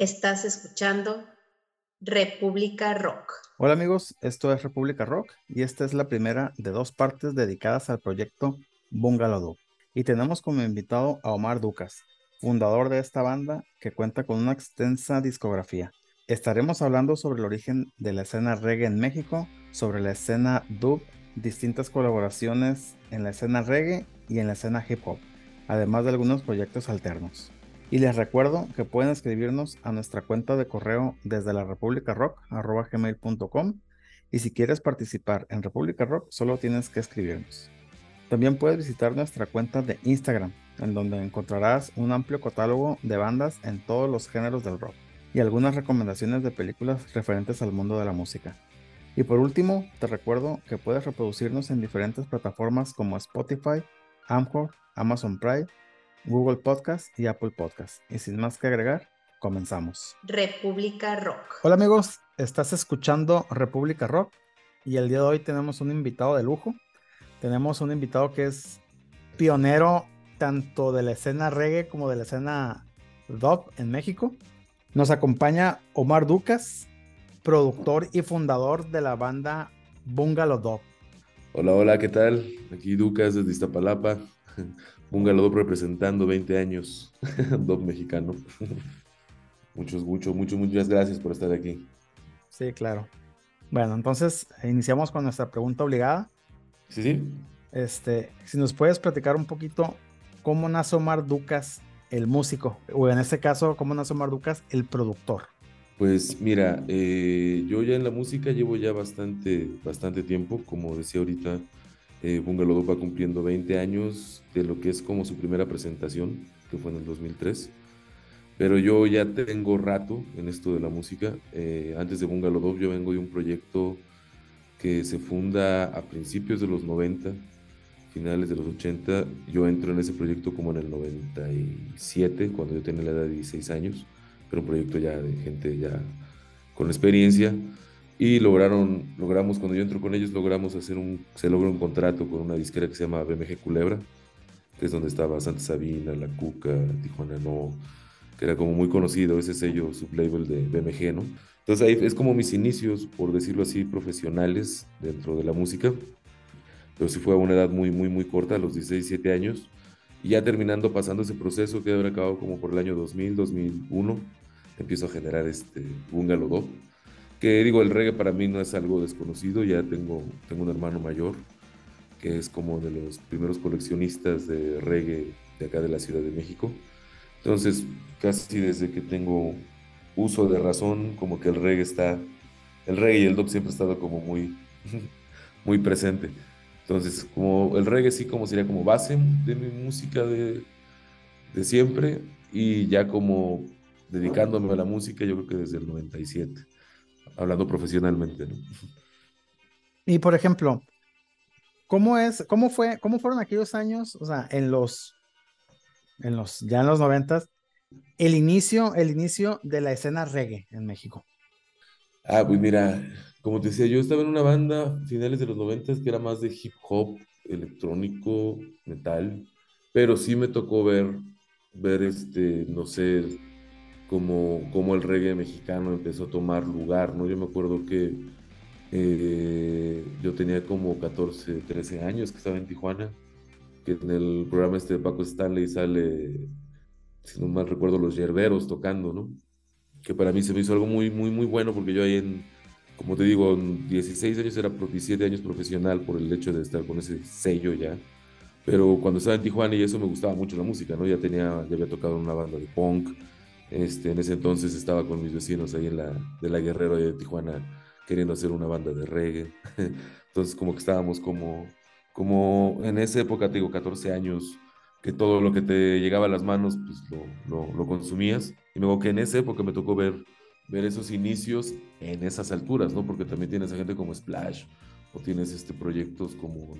Estás escuchando República Rock. Hola amigos, esto es República Rock y esta es la primera de dos partes dedicadas al proyecto Bungalow. Y tenemos como invitado a Omar Ducas, fundador de esta banda que cuenta con una extensa discografía. Estaremos hablando sobre el origen de la escena reggae en México, sobre la escena dub, distintas colaboraciones en la escena reggae y en la escena hip hop, además de algunos proyectos alternos. Y les recuerdo que pueden escribirnos a nuestra cuenta de correo desde la República Rock, gmail.com. Y si quieres participar en República Rock, solo tienes que escribirnos. También puedes visitar nuestra cuenta de Instagram, en donde encontrarás un amplio catálogo de bandas en todos los géneros del rock y algunas recomendaciones de películas referentes al mundo de la música. Y por último, te recuerdo que puedes reproducirnos en diferentes plataformas como Spotify, Amcor, Amazon Prime Google Podcast y Apple Podcast. Y sin más que agregar, comenzamos. República Rock. Hola amigos, estás escuchando República Rock y el día de hoy tenemos un invitado de lujo. Tenemos un invitado que es pionero tanto de la escena reggae como de la escena dub en México. Nos acompaña Omar Ducas, productor y fundador de la banda Bungalow Dub. Hola, hola, ¿qué tal? Aquí Ducas desde Iztapalapa. Un Dop representando 20 años, Dop mexicano. Muchos, mucho, mucho, muchas gracias por estar aquí. Sí, claro. Bueno, entonces iniciamos con nuestra pregunta obligada. Sí, sí. Este, si nos puedes platicar un poquito cómo nace Omar Ducas, el músico, o en este caso, cómo nace Omar Ducas, el productor. Pues mira, eh, yo ya en la música llevo ya bastante, bastante tiempo, como decía ahorita, eh, Bungalow va cumpliendo 20 años de lo que es como su primera presentación, que fue en el 2003. Pero yo ya tengo rato en esto de la música. Eh, antes de Bungalow yo vengo de un proyecto que se funda a principios de los 90, finales de los 80. Yo entro en ese proyecto como en el 97, cuando yo tenía la edad de 16 años, pero un proyecto ya de gente ya con experiencia y lograron, logramos, cuando yo entro con ellos, logramos hacer un, se logró un contrato con una disquera que se llama BMG Culebra, que es donde estaba Santa Sabina, La Cuca, Tijuana No, que era como muy conocido ese sello sublabel de BMG, ¿no? Entonces ahí es como mis inicios, por decirlo así, profesionales dentro de la música, pero sí fue a una edad muy, muy, muy corta, a los 16, 17 años, y ya terminando, pasando ese proceso que habrá acabado como por el año 2000, 2001, empiezo a generar este Bungalow que digo, el reggae para mí no es algo desconocido, ya tengo, tengo un hermano mayor que es como de los primeros coleccionistas de reggae de acá de la Ciudad de México. Entonces, casi desde que tengo uso de razón, como que el reggae está, el reggae y el dub siempre ha estado como muy, muy presente. Entonces, como el reggae sí como sería como base de mi música de, de siempre y ya como dedicándome a la música, yo creo que desde el 97 hablando profesionalmente. ¿no? Y por ejemplo, ¿cómo es, cómo fue, cómo fueron aquellos años, o sea, en los, en los, ya en los noventas, el inicio, el inicio de la escena reggae en México? Ah, pues mira, como te decía, yo estaba en una banda finales de los noventas que era más de hip hop, electrónico, metal, pero sí me tocó ver, ver este, no sé, como, el reggae mexicano empezó a tomar lugar, ¿no? Yo me acuerdo que eh, yo tenía como 14, 13 años que estaba en Tijuana, que en el programa este de Paco Stanley sale, si no mal recuerdo, los yerberos tocando, ¿no? Que para mí se me hizo algo muy, muy, muy bueno porque yo ahí en, como te digo, en 16 años era 17 años profesional por el hecho de estar con ese sello ya. Pero cuando estaba en Tijuana y eso me gustaba mucho la música, ¿no? Ya tenía, ya había tocado en una banda de punk, este, en ese entonces estaba con mis vecinos ahí en la, de la Guerrero de Tijuana queriendo hacer una banda de reggae. Entonces como que estábamos como, como en esa época, te digo, 14 años, que todo lo que te llegaba a las manos, pues lo, lo, lo consumías. Y luego que en esa época me tocó ver, ver esos inicios en esas alturas, ¿no? Porque también tienes a gente como Splash, o tienes este, proyectos como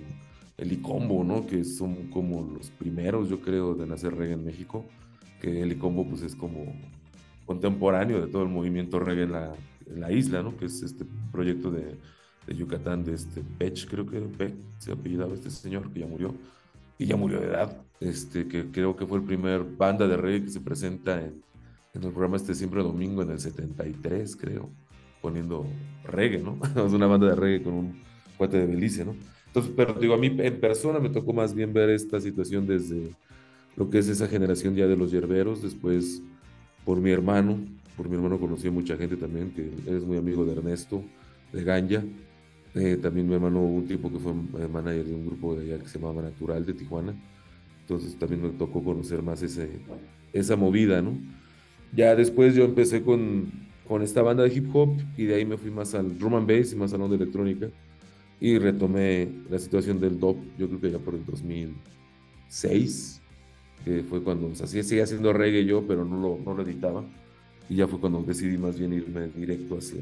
el Icombo, ¿no? Que son como los primeros, yo creo, de nacer reggae en México que el Icombo pues es como contemporáneo de todo el movimiento reggae en la, en la isla, ¿no? Que es este proyecto de, de Yucatán, de este Pech, creo que Pech se apellidaba este señor que ya murió, y ya murió de edad, este, que creo que fue el primer banda de reggae que se presenta en, en el programa este siempre domingo en el 73, creo, poniendo reggae, ¿no? es una banda de reggae con un cuate de Belice, ¿no? Entonces, pero digo, a mí en persona me tocó más bien ver esta situación desde lo que es esa generación ya de los yerberos, después por mi hermano, por mi hermano conocí a mucha gente también, que es muy amigo de Ernesto, de Ganja, eh, también mi hermano hubo un tiempo que fue eh, manager de un grupo de allá que se llamaba Natural de Tijuana, entonces también me tocó conocer más ese, esa movida, ¿no? Ya después yo empecé con, con esta banda de hip hop y de ahí me fui más al drum and bass y más al onda electrónica y retomé la situación del dop, yo creo que ya por el 2006, que fue cuando, o sea, seguía haciendo reggae yo, pero no lo, no lo editaba. Y ya fue cuando decidí más bien irme directo hacia,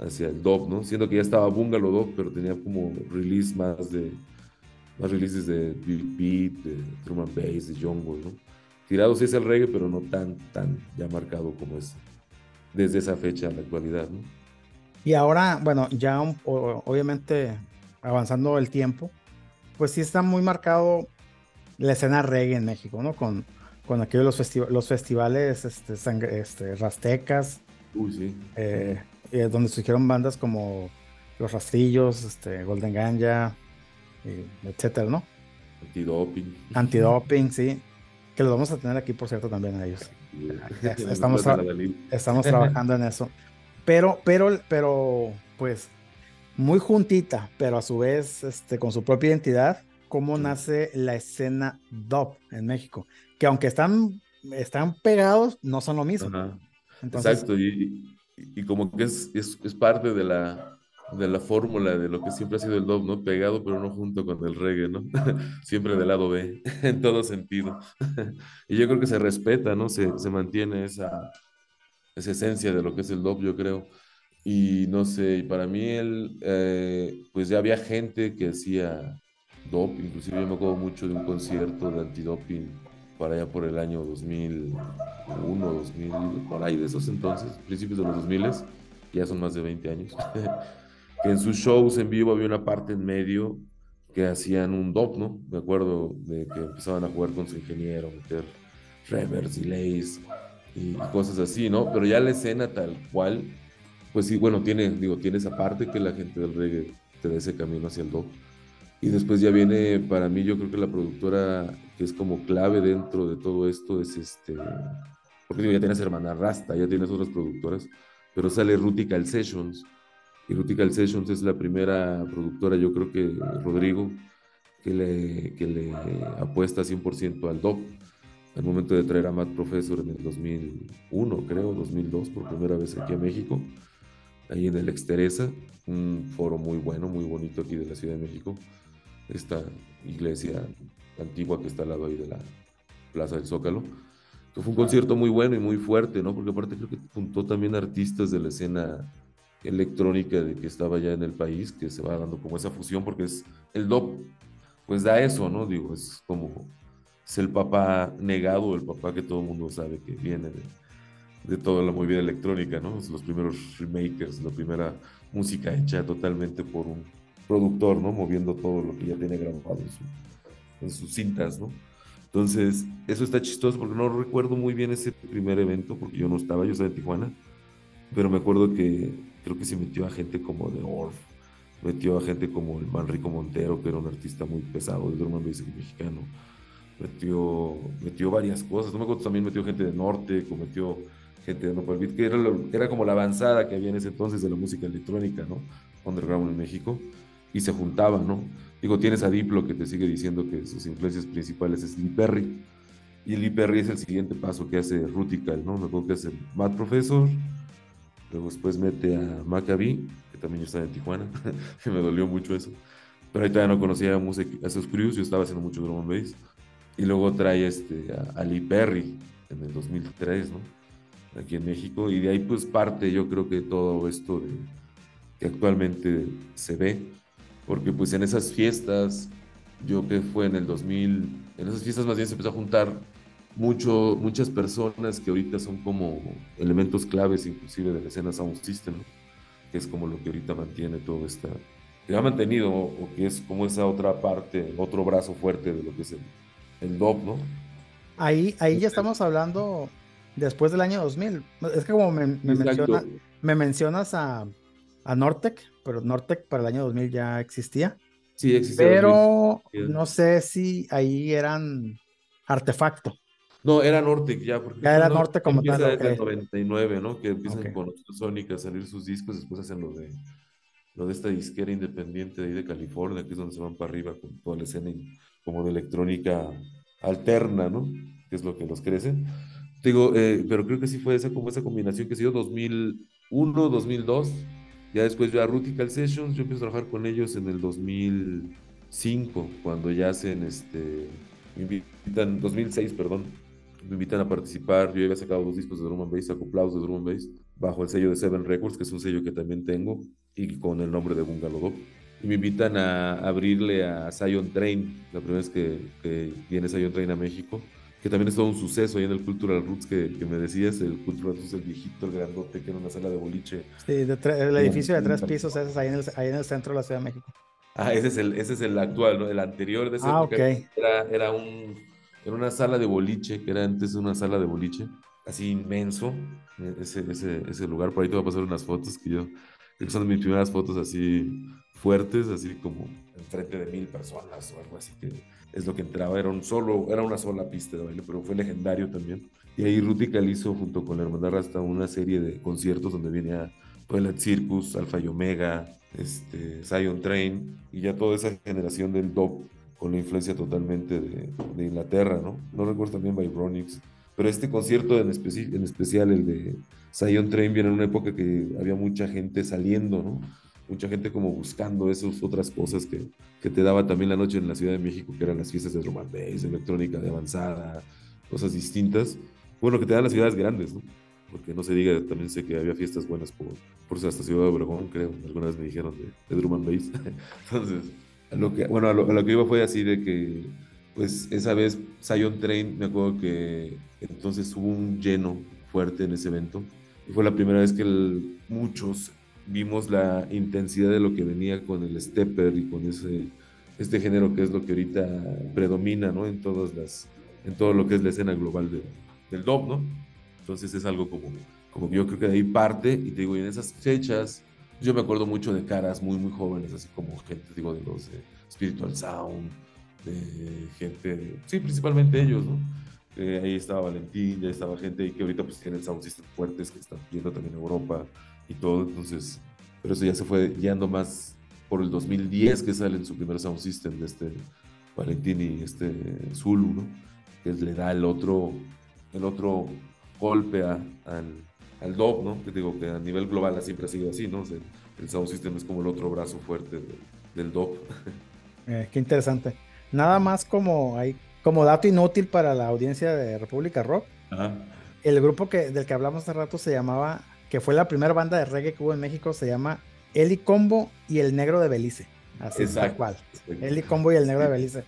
hacia el dub, ¿no? Siendo que ya estaba Bungalow Dub, pero tenía como release más de, más releases de beat, de drum and bass, de jungle, ¿no? Tirado sí es el reggae, pero no tan, tan ya marcado como es desde esa fecha a la actualidad, ¿no? Y ahora, bueno, ya obviamente avanzando el tiempo, pues sí está muy marcado la escena reggae en México, ¿no? Con, con aquellos los, los festivales este, este, rastecas, Uy, sí. Eh, eh, donde surgieron bandas como Los Rastrillos, este, Golden Ganja, etcétera, ¿no? Antidoping. Antidoping, sí. Que los vamos a tener aquí, por cierto, también a ellos. Estamos, estamos trabajando en eso. Pero, pero, pero, pues, muy juntita, pero a su vez, este, con su propia identidad, cómo nace la escena dub en México. Que aunque están, están pegados, no son lo mismo. Exacto, y, y, como que es, es, es, parte de la, de la fórmula de lo que siempre ha sido el dub, ¿no? Pegado, pero no junto con el reggae, ¿no? siempre del lado B, en todo sentido. y yo creo que se respeta, ¿no? Se, se mantiene esa esa esencia de lo que es el dop, yo creo. Y no sé, para mí él, eh, pues ya había gente que hacía dop, inclusive yo me acuerdo mucho de un concierto de antidoping para allá por el año 2001, 2000, por ahí de esos entonces, principios de los 2000, ya son más de 20 años, que en sus shows en vivo había una parte en medio que hacían un dop, ¿no? Me acuerdo de que empezaban a jugar con su ingeniero, meter reverse, delays, y cosas así, ¿no? Pero ya la escena tal cual, pues sí, bueno, tiene, digo, tiene esa parte que la gente del reggae te da ese camino hacia el dog. Y después ya viene, para mí, yo creo que la productora que es como clave dentro de todo esto es este, porque digo, ya tienes Hermana Rasta, ya tienes otras productoras, pero sale Rutical Sessions. Y Rutical Sessions es la primera productora, yo creo que Rodrigo, que le, que le apuesta 100% al dog al momento de traer a Matt Professor en el 2001, creo, 2002, por primera vez aquí a México, ahí en el Exteresa, un foro muy bueno, muy bonito aquí de la Ciudad de México, esta iglesia antigua que está al lado ahí de la Plaza del Zócalo, que fue un concierto muy bueno y muy fuerte, ¿no? Porque aparte creo que juntó también artistas de la escena electrónica de que estaba ya en el país, que se va dando como esa fusión, porque es el DOP, pues da eso, ¿no? Digo, es como es el papá negado, el papá que todo el mundo sabe que viene de, toda la movida electrónica, ¿no? Los primeros remakers, la primera música hecha totalmente por un productor, ¿no? Moviendo todo lo que ya tiene grabado en, sus cintas, ¿no? Entonces, eso está chistoso porque no recuerdo muy bien ese primer evento porque yo no estaba, yo estaba en Tijuana, pero me acuerdo que creo que se metió a gente como de Orf, metió a gente como el Manrico Montero, que era un artista muy pesado de drum and mexicano, metió, metió varias cosas. No me acuerdo, también metió gente de norte, metió gente de Nopal Beat, que era, era como la avanzada que había en ese entonces de la música electrónica, ¿no? Underground en México, y se juntaban, ¿no? Digo, tienes a Diplo que te sigue diciendo que sus influencias principales es Lee Perry, y Lee Perry es el siguiente paso que hace Rutical, ¿no? Me acuerdo que hace Mad Professor, luego después mete a Maccabi, que también está en Tijuana, que me dolió mucho eso. Pero ahí todavía no conocía a, a esos crews, yo estaba haciendo mucho drum and bass. Y luego trae este, a, Lee Perry en el 2003, ¿no? Aquí en México. Y de ahí pues parte yo creo que todo esto de, que actualmente se ve. Porque pues en esas fiestas, yo que fue en el 2000, en esas fiestas más bien se empezó a juntar mucho, muchas personas que ahorita son como elementos claves inclusive de la escena Sound System, ¿no? que es como lo que ahorita mantiene todo esta, que ha mantenido o que es como esa otra parte, otro brazo fuerte de lo que es el, el DOP, ¿no? Ahí, ahí ya estamos hablando después del año 2000. Es que como me, me, menciona, me mencionas a, a Nortec, pero Nortec para el año 2000 ya existía. Sí, existía. Pero no sé si ahí eran artefacto. No, era Nortec ya. Porque ya era Nortec como tal. Desde el 99, ¿no? Que empiezan con Sonic a salir sus discos, después hacen lo de lo de esta disquera independiente de ahí de California, que es donde se van para arriba con toda la escena como de electrónica alterna, ¿no? Que es lo que los crece. Digo, eh, pero creo que sí fue esa, como esa combinación que se dio 2001, 2002. Ya después yo a Rutical Sessions, yo empiezo a trabajar con ellos en el 2005, cuando ya hacen, este, me invitan, 2006, perdón, me invitan a participar. Yo había sacado dos discos de drum and bass, acoplados de drum and bass, bajo el sello de Seven Records, que es un sello que también tengo, y con el nombre de Bungalow Y me invitan a abrirle a Zion Train, la primera vez que, que viene Zion Train a México, que también es todo un suceso ahí en el Cultural Roots que, que me decías, el Cultural Roots, el viejito, el grandote, que era una sala de boliche. Sí, el edificio de tres pisos, ese es ahí en, el, ahí en el centro de la Ciudad de México. Ah, ese es el, ese es el actual, ¿no? El anterior de ese ah, okay. era, era, un, era una sala de boliche, que era antes una sala de boliche, así inmenso, ese, ese, ese lugar. Por ahí te voy a pasar unas fotos que yo que son mis primeras fotos así fuertes, así como enfrente de mil personas o algo así que es lo que entraba, era un solo, era una sola pista de baile, pero fue legendario también. Y ahí Ruti hizo junto con la Hermandad Rasta una serie de conciertos donde venía Toilet Circus, Alpha y Omega, este, Zion Train y ya toda esa generación del dub con la influencia totalmente de, de Inglaterra, ¿no? No recuerdo también Vibronics, pero este concierto en, en especial, el de Zion Train, viene en una época que había mucha gente saliendo, ¿no? Mucha gente como buscando esas otras cosas que, que te daba también la noche en la Ciudad de México, que eran las fiestas de drum and bass, electrónica de avanzada, cosas distintas. Bueno, que te dan las ciudades grandes, ¿no? Porque no se diga, también sé que había fiestas buenas por, por hasta Ciudad de Obregón, creo. Alguna vez me dijeron de, de bass. Entonces, lo que, bueno, a lo, a lo que iba fue así de que pues esa vez Zion Train, me acuerdo que entonces hubo un lleno fuerte en ese evento. Y fue la primera vez que muchos vimos la intensidad de lo que venía con el stepper y con ese, este género que es lo que ahorita predomina, ¿no? En todas las, en todo lo que es la escena global del dub, ¿no? Entonces es algo como, como yo creo que de ahí parte, y te digo, y en esas fechas, yo me acuerdo mucho de caras muy, muy jóvenes, así como gente, digo, de los Spiritual Sound, de gente, sí, principalmente ellos, ¿no? ahí estaba Valentín, ya estaba gente ahí que ahorita pues tienen sound system fuertes que están yendo también Europa y todo, entonces, pero eso ya se fue guiando más por el 2010 que sale en su primer sound system de este Valentín y este Zulu, ¿no? Que le da el otro, el otro golpe a, al, al DOP, ¿no? Que digo que a nivel global siempre ha sido así, ¿no? el sound system es como el otro brazo fuerte del DOP. Eh, qué interesante. Nada más como, hay, como dato inútil para la audiencia de República Rock. El grupo que, del que hablamos hace rato se llamaba, que fue la primera banda de reggae que hubo en México, se llama Eli Combo y el Negro de Belice. Así tal cual. Eli Combo y el Negro de Belice.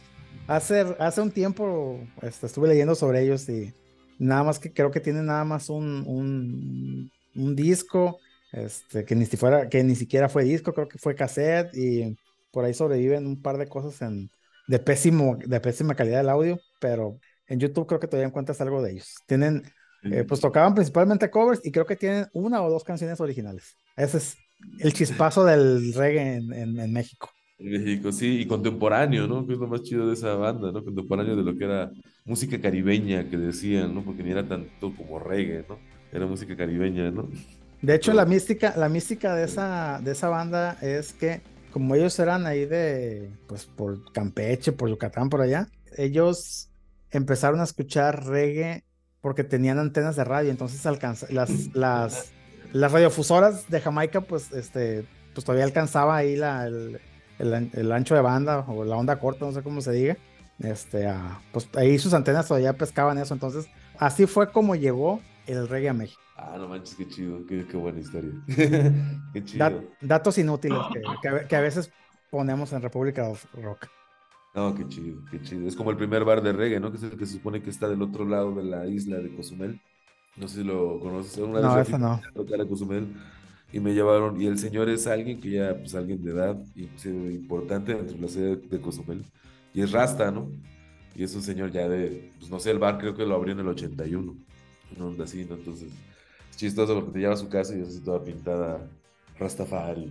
Hace, hace un tiempo este, estuve leyendo sobre ellos y nada más que creo que tienen nada más un, un, un disco este, que, ni si fuera, que ni siquiera fue disco, creo que fue cassette y por ahí sobreviven un par de cosas en, de, pésimo, de pésima calidad del audio, pero en YouTube creo que todavía encuentras algo de ellos. Tienen, eh, pues tocaban principalmente covers y creo que tienen una o dos canciones originales. Ese es el chispazo del reggae en, en, México. En México, sí, y contemporáneo, ¿no? Que es lo más chido de esa banda, ¿no? Contemporáneo de lo que era música caribeña que decían, ¿no? Porque ni era tanto como reggae, ¿no? Era música caribeña, ¿no? De hecho, la mística, la mística de esa, de esa banda es que como ellos eran ahí de, pues por Campeche, por Yucatán, por allá, ellos empezaron a escuchar reggae porque tenían antenas de radio, entonces las, las, las radiofusoras de Jamaica, pues, este, pues todavía alcanzaba ahí la, el, el, ancho de banda o la onda corta, no sé cómo se diga. Este, pues ahí sus antenas todavía pescaban eso, entonces así fue como llegó el reggae a México. Ah, no manches, qué chido, qué, buena historia. qué chido. datos inútiles que, a veces ponemos en República Rock. No, qué chido, qué chido. Es como el primer bar de reggae, ¿no? Que es el que se supone que está del otro lado de la isla de Cozumel. No sé si lo conoces. Una no, eso no. A Cozumel y me llevaron, y el señor es alguien que ya, pues alguien de edad, y, pues, importante dentro de la sede de Cozumel, y es Rasta, ¿no? Y es un señor ya de, pues no sé, el bar creo que lo abrió en el 81 una onda así, ¿no? Entonces, es chistoso porque te lleva a su casa y es así toda pintada Rastafari.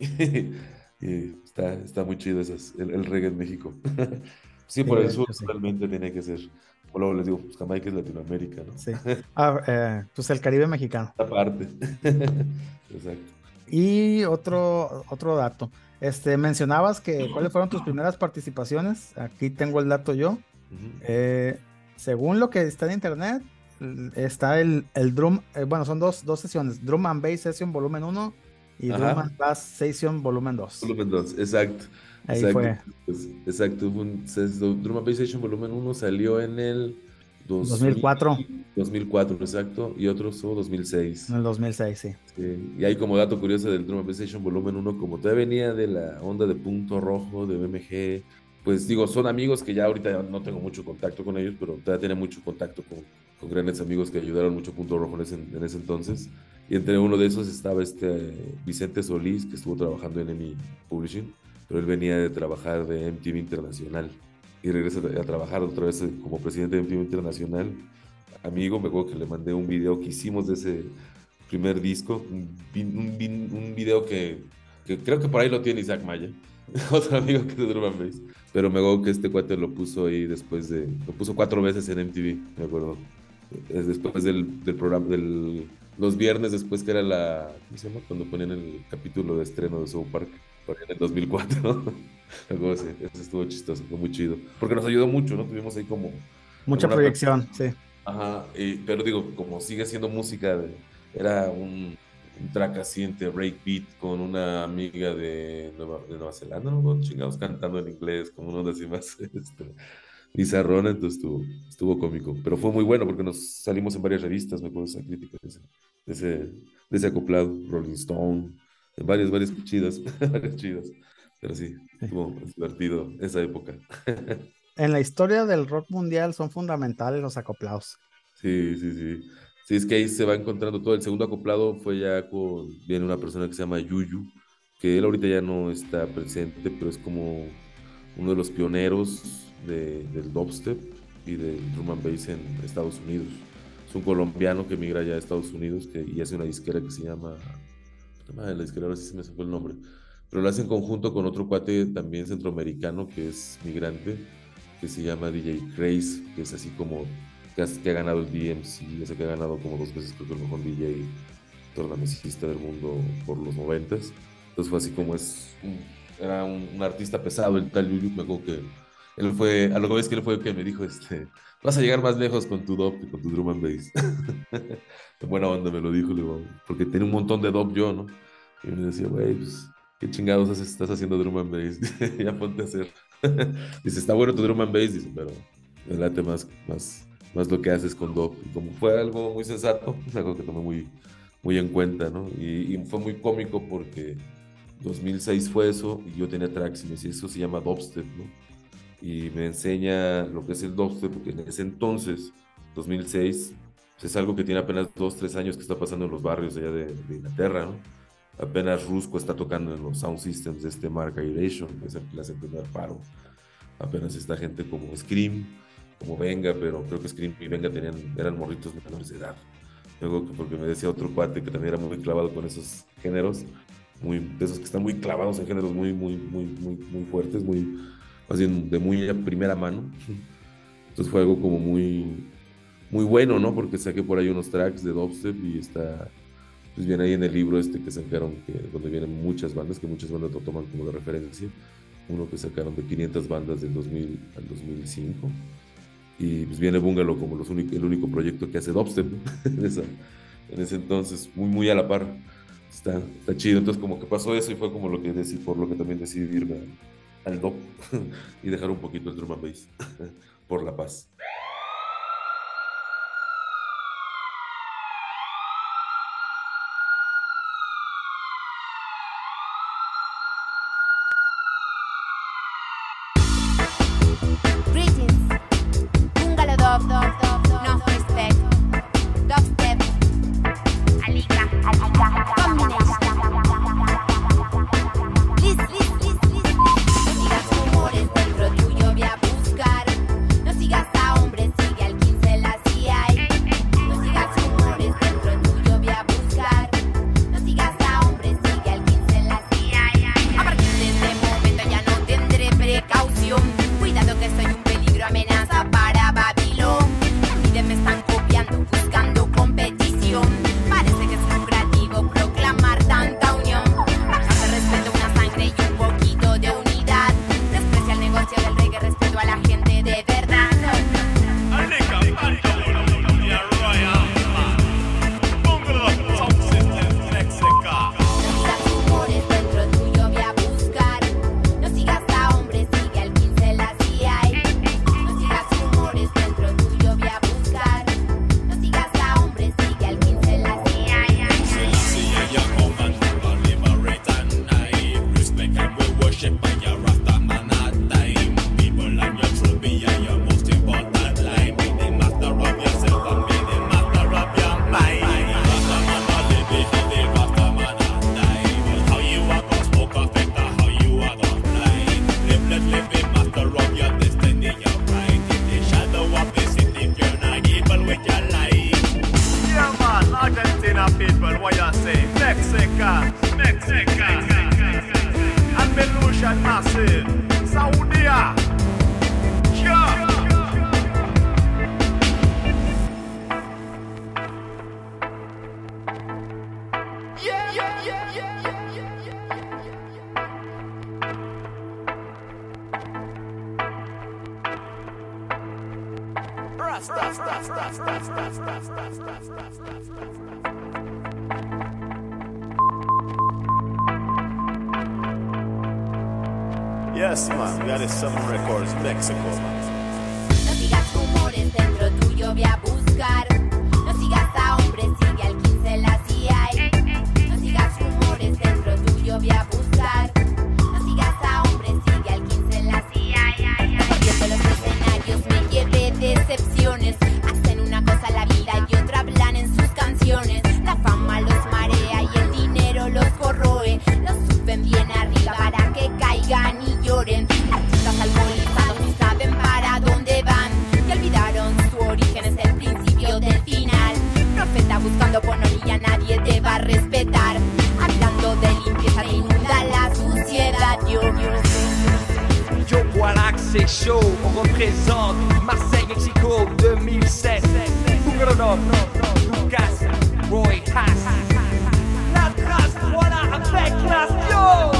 y está, está muy chido esas, el, el reggae en México. sí, por Sí, el sur sí. realmente tiene que ser. O luego les digo, pues Jamaica es Latinoamérica, ¿no? Sí. Ah, eh, pues el Caribe mexicano. Aparte. Exacto. Y otro, otro dato. Este, mencionabas que cuáles fueron tus primeras participaciones. Aquí tengo el dato yo. Eh, según lo que está en internet, está el, el Drum, eh, bueno, son dos, dos sesiones, Drum and Bass Session Volumen 1 y Drum Ajá. and Bass Session Volumen 2. Volumen 2, exacto. Ahí exacto. fue. Pues, exacto. un- se- Drum and Bass Session Volumen 1 salió en el 2004. 2004, exacto. Y otro fue 2006. En el 2006, sí. Sí, Y hay como dato curioso del Drum and Bass Session Volumen 1, como todavía venía de la onda de Punto Rojo, de BMG, pues digo, son amigos que ya ahorita no tengo mucho contacto con ellos, pero todavía tenía mucho contacto con, con grandes amigos que ayudaron mucho a Punto Rojo en ese, en ese entonces. Y entre uno de esos estaba este Vicente Solís, que estuvo trabajando en EMI Publishing, pero él venía de trabajar de MTV Internacional y regresa a trabajar otra vez como presidente de MTV Internacional. Amigo, me acuerdo que le mandé un video que hicimos de ese primer disco, un, un, un video que, que creo que por ahí lo tiene Isaac Maya, otro amigo que es de Drum and Bass. Pero me acuerdo que este cuate lo puso ahí después de, lo puso cuatro veces en MTV, me acuerdo. Es después del, del programa, del, los viernes después que era la, ¿cómo se llama? Cuando ponían el capítulo de estreno de South Park, en el 2004. Me acuerdo, sí, eso estuvo chistoso, fue muy chido. Porque nos ayudó mucho, ¿no? Tuvimos ahí como Mucha proyección, sí. Ajá, y- pero digo, como sigue siendo música, de- era un, un track así entre breakbeat con una amiga de Nueva, de Nueva Zelanda, ¿no? Chingados cantando en inglés, como una onda así más este, bizarrona, entonces estuvo, estuvo cómico. Pero fue muy bueno porque nos salimos en varias revistas, me acuerdo esa crítica de ese, de ese, acoplado, Rolling Stone, varias, varias chidas, varias chidas. Pero sí, estuvo divertido esa época. En la historia del rock mundial son fundamentales los acoplados. Sí, sí, sí. Sí, es que ahí se va encontrando todo. El segundo acoplado fue ya con, viene una persona que se llama Yuyu, que él ahorita ya no está presente, pero es como uno de los pioneros de- del dubstep y del drum and bass en Estados Unidos. Es un colombiano que migra ya a Estados Unidos que, y hace una disquera que se llama, ah, la disquera ahora sí se me fue el nombre, pero lo hace en conjunto con otro cuate también centroamericano que es migrante, que se llama DJ Craze, que es así como que, que ha ganado el DMC, ese que ha ganado como dos veces creo que el mejor DJ tornamesista del mundo por los noventas. Entonces fue así como es, un- era un, un artista pesado el tal Yuyu, me acuerdo que él fue, a lo que ves que él fue que me dijo, este, vas a llegar más lejos con tu dub que con tu drum and bass. En buena onda me lo dijo, le digo, porque tenía un montón de dub yo, ¿no? Y me decía, güey, pues, ¿qué chingados haces- estás haciendo drum and bass? ya ponte a hacer. dice, está bueno tu drum and bass, dice, pero me late más, más, más lo que haces con dub. Y como fue algo muy sensato, es algo que tomé muy, muy en cuenta, ¿no? Y, y fue muy cómico porque 2006 fue eso y yo tenía tracks y me decía, eso se llama dubstep, ¿no? Y me enseña lo que es el dubstep, porque en ese entonces, 2006, pues es algo que tiene apenas dos, tres años que está pasando en los barrios allá de, de Inglaterra, ¿no? Apenas Rusco está tocando en los sound systems de este Mark Aeration, que es el que le hace primer paro. Apenas está gente como Scream, como Venga, pero creo que Scream y Venga tenían, eran morritos menores de edad. Luego, que porque me decía otro cuate que también era muy clavado con esos géneros, muy, de esos que están muy clavados en géneros muy, muy, muy, muy, muy fuertes, muy, más bien de muy a primera mano. Entonces fue algo como muy, muy bueno, ¿no? Porque saqué por ahí unos tracks de dubstep y está, pues viene ahí en el libro este que sacaron, que, donde vienen muchas bandas, que muchas bandas lo toman como de referencia. Uno que sacaron de 500 bandas del 2000 al 2005. Y pues viene Bungalow como los el único proyecto que hace dubstep ¿no? en, esa- en ese entonces, muy, muy a la par. Está, está chido. Entonces, como que pasó eso y fue como lo que decidí, por lo que también decidí irme al, dub y dejar un poquito el drum and bass por la paz. Yo, chaud, on représente Marseille, Mexico 2007. Bougarodov, Lucas, Roy Haas. La trace, voilà avec la yo.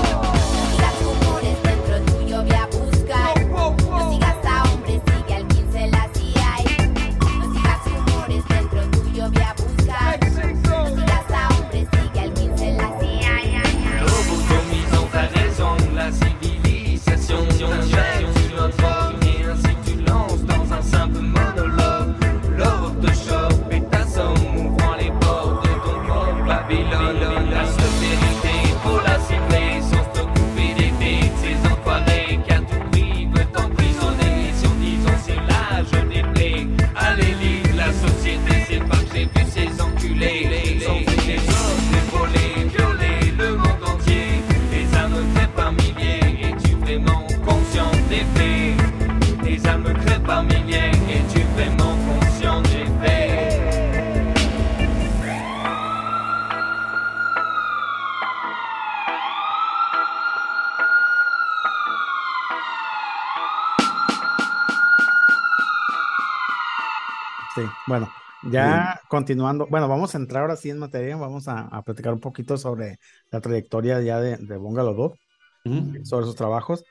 Ya continuando, bueno, vamos a entrar ahora sí en materia, vamos a, a platicar un poquito sobre la trayectoria ya de, de Bungalow Ujú. sobre sus trabajos.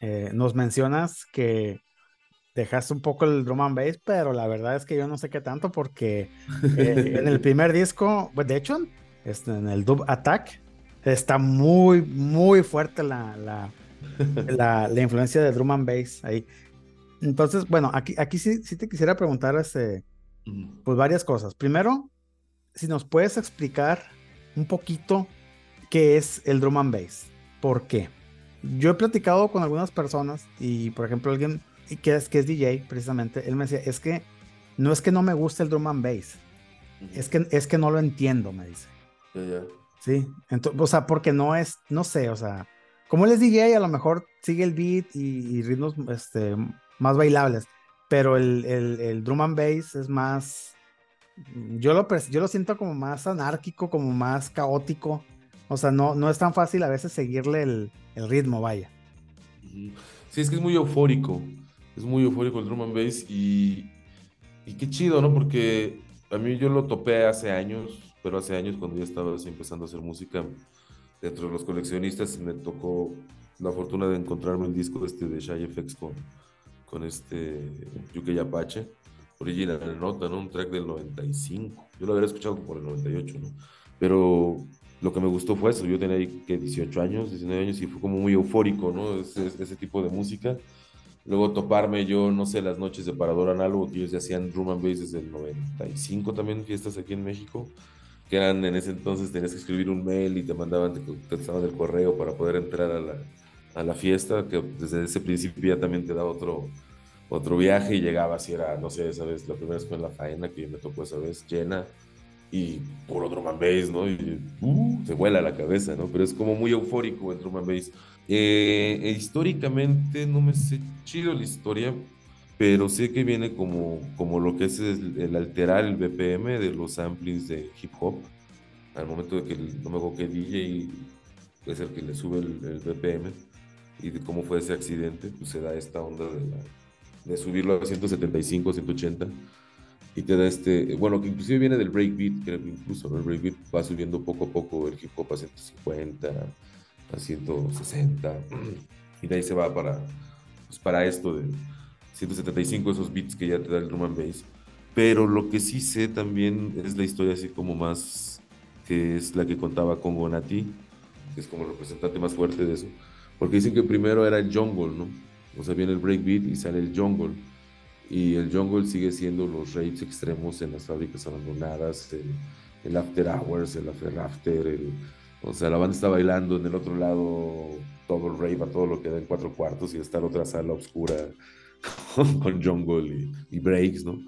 Eh, nos mencionas que dejaste un poco el drum and bass, pero la verdad es que yo no sé qué tanto porque eh, en el primer disco, pues de hecho, este, en el Dub Attack, está muy, muy fuerte la, la, la, la influencia de drum and bass ahí. Entonces, bueno, aquí, aquí sí, sí te quisiera preguntar este. Pues varias cosas. Primero, si nos puedes explicar un poquito qué es el drum and bass. ¿Por qué? Yo he platicado con algunas personas y, por ejemplo, alguien que es, que es DJ, precisamente, él me decía, es que no es que no me guste el drum and bass, es que, es que no lo entiendo, me dice. Sí, entonces, o sea, porque no es, no sé, o sea, como él es DJ, a lo mejor sigue el beat y, y ritmos este, más bailables, pero el, el, el drum and bass es más, yo lo, yo lo siento como más anárquico, como más caótico, o sea, no, no es tan fácil a veces seguirle el, el ritmo, vaya. Sí, es que es muy eufórico. Es muy eufórico el drum and bass y, y qué chido, ¿no? Porque a mí yo lo topé hace años, pero hace años cuando ya estaba empezando a hacer música, dentro de los coleccionistas me tocó la fortuna de encontrarme el disco este de Shy FX con, con este Yuki Apache, original nota, ¿no? Un track del 95. Yo lo había escuchado por el 98, ¿no? Pero lo que me gustó fue eso. Yo tenía ahí que 18 años, 19 años y fue como muy eufórico, ¿no? Ese, ese tipo de música. Luego toparme yo, no sé, las noches de Parador Análogo, que ellos ya hacían drum and bass desde el 95 también, fiestas aquí en México, que eran en ese entonces tenías que escribir un mail y te mandaban, te contestaban el correo para poder entrar a la, a la fiesta, que desde ese principio ya también te da otro, otro viaje y llegabas y era, no sé, esa vez, la primera vez fue en La Faena, que me tocó esa vez, llena, y puro drum and bass, ¿no? Y uh, se vuela la cabeza, ¿no? Pero es como muy eufórico el drum and bass. Eh, e históricamente no me sé chido la historia, pero sé que viene como, como lo que es el, el alterar el BPM de los samplings de hip hop. al momento de que el- no me acuerdo qué DJ es el que le sube el, el BPM y de cómo fue ese accidente, pues se da esta onda de, la- de subirlo a 175, 180 y te da este, bueno, que inclusive viene del breakbeat, que incluso ¿no? el breakbeat va subiendo poco a poco el hip hop a 150, a 160 y de ahí se va para, pues para esto de 175, esos beats que ya te da el drum and bass. Pero lo que sí sé también es la historia así como más, que es la que contaba Congo Nati, que es como el representante más fuerte de eso. Porque dicen que primero era el jungle, ¿no? O sea, viene el breakbeat y sale el jungle. Y el jungle sigue siendo los raves extremos en las fábricas abandonadas, el, after hours, el after after, el, o sea, la banda está bailando en el otro lado todo el rave a todo lo que da en cuatro cuartos y está la otra sala oscura con, jungle y, breaks, ¿no?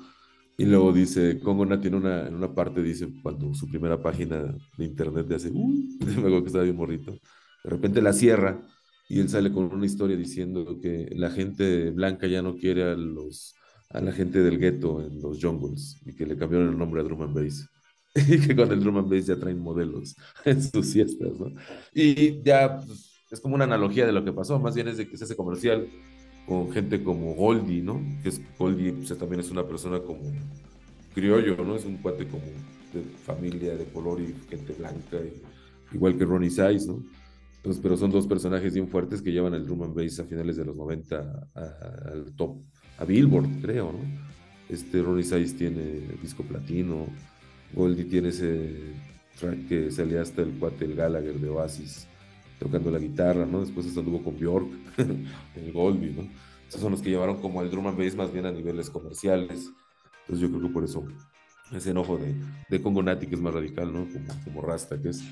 Y luego dice, Congo Nati en una, en una parte dice, cuando su primera página de internet de hace, uh, me acuerdo que estaba bien morrito, de repente la cierra y él sale con una historia diciendo que la gente blanca ya no quiere a, los, a la gente del gueto en los jungles y que le cambiaron el nombre a Drum and Bass. Y que con el Drum and Bass ya traen modelos en sus fiestas, ¿no? Y ya pues, es como una analogía de lo que pasó, más bien es de que se hace comercial con gente como Goldie, ¿no? Que es Goldie pues, también es una persona como criollo, ¿no? Es un cuate como de familia de color y gente blanca, y- igual que Ronnie Size, ¿no? Entonces, pero son dos personajes bien fuertes que llevan el drum and bass a finales de los 90 a- al top, a Billboard, creo, ¿no? Este Ronnie Size tiene disco platino, Goldie tiene ese track que salía hasta el cuate, el Gallagher de Oasis, tocando la guitarra, ¿no? Después hasta anduvo con Bjork, el Goldie, ¿no? Esos son los que llevaron como el drum and bass más bien a niveles comerciales. Entonces yo creo que por eso ese enojo de, de Congo Nati, que es más radical, ¿no? Como Rasta, que es.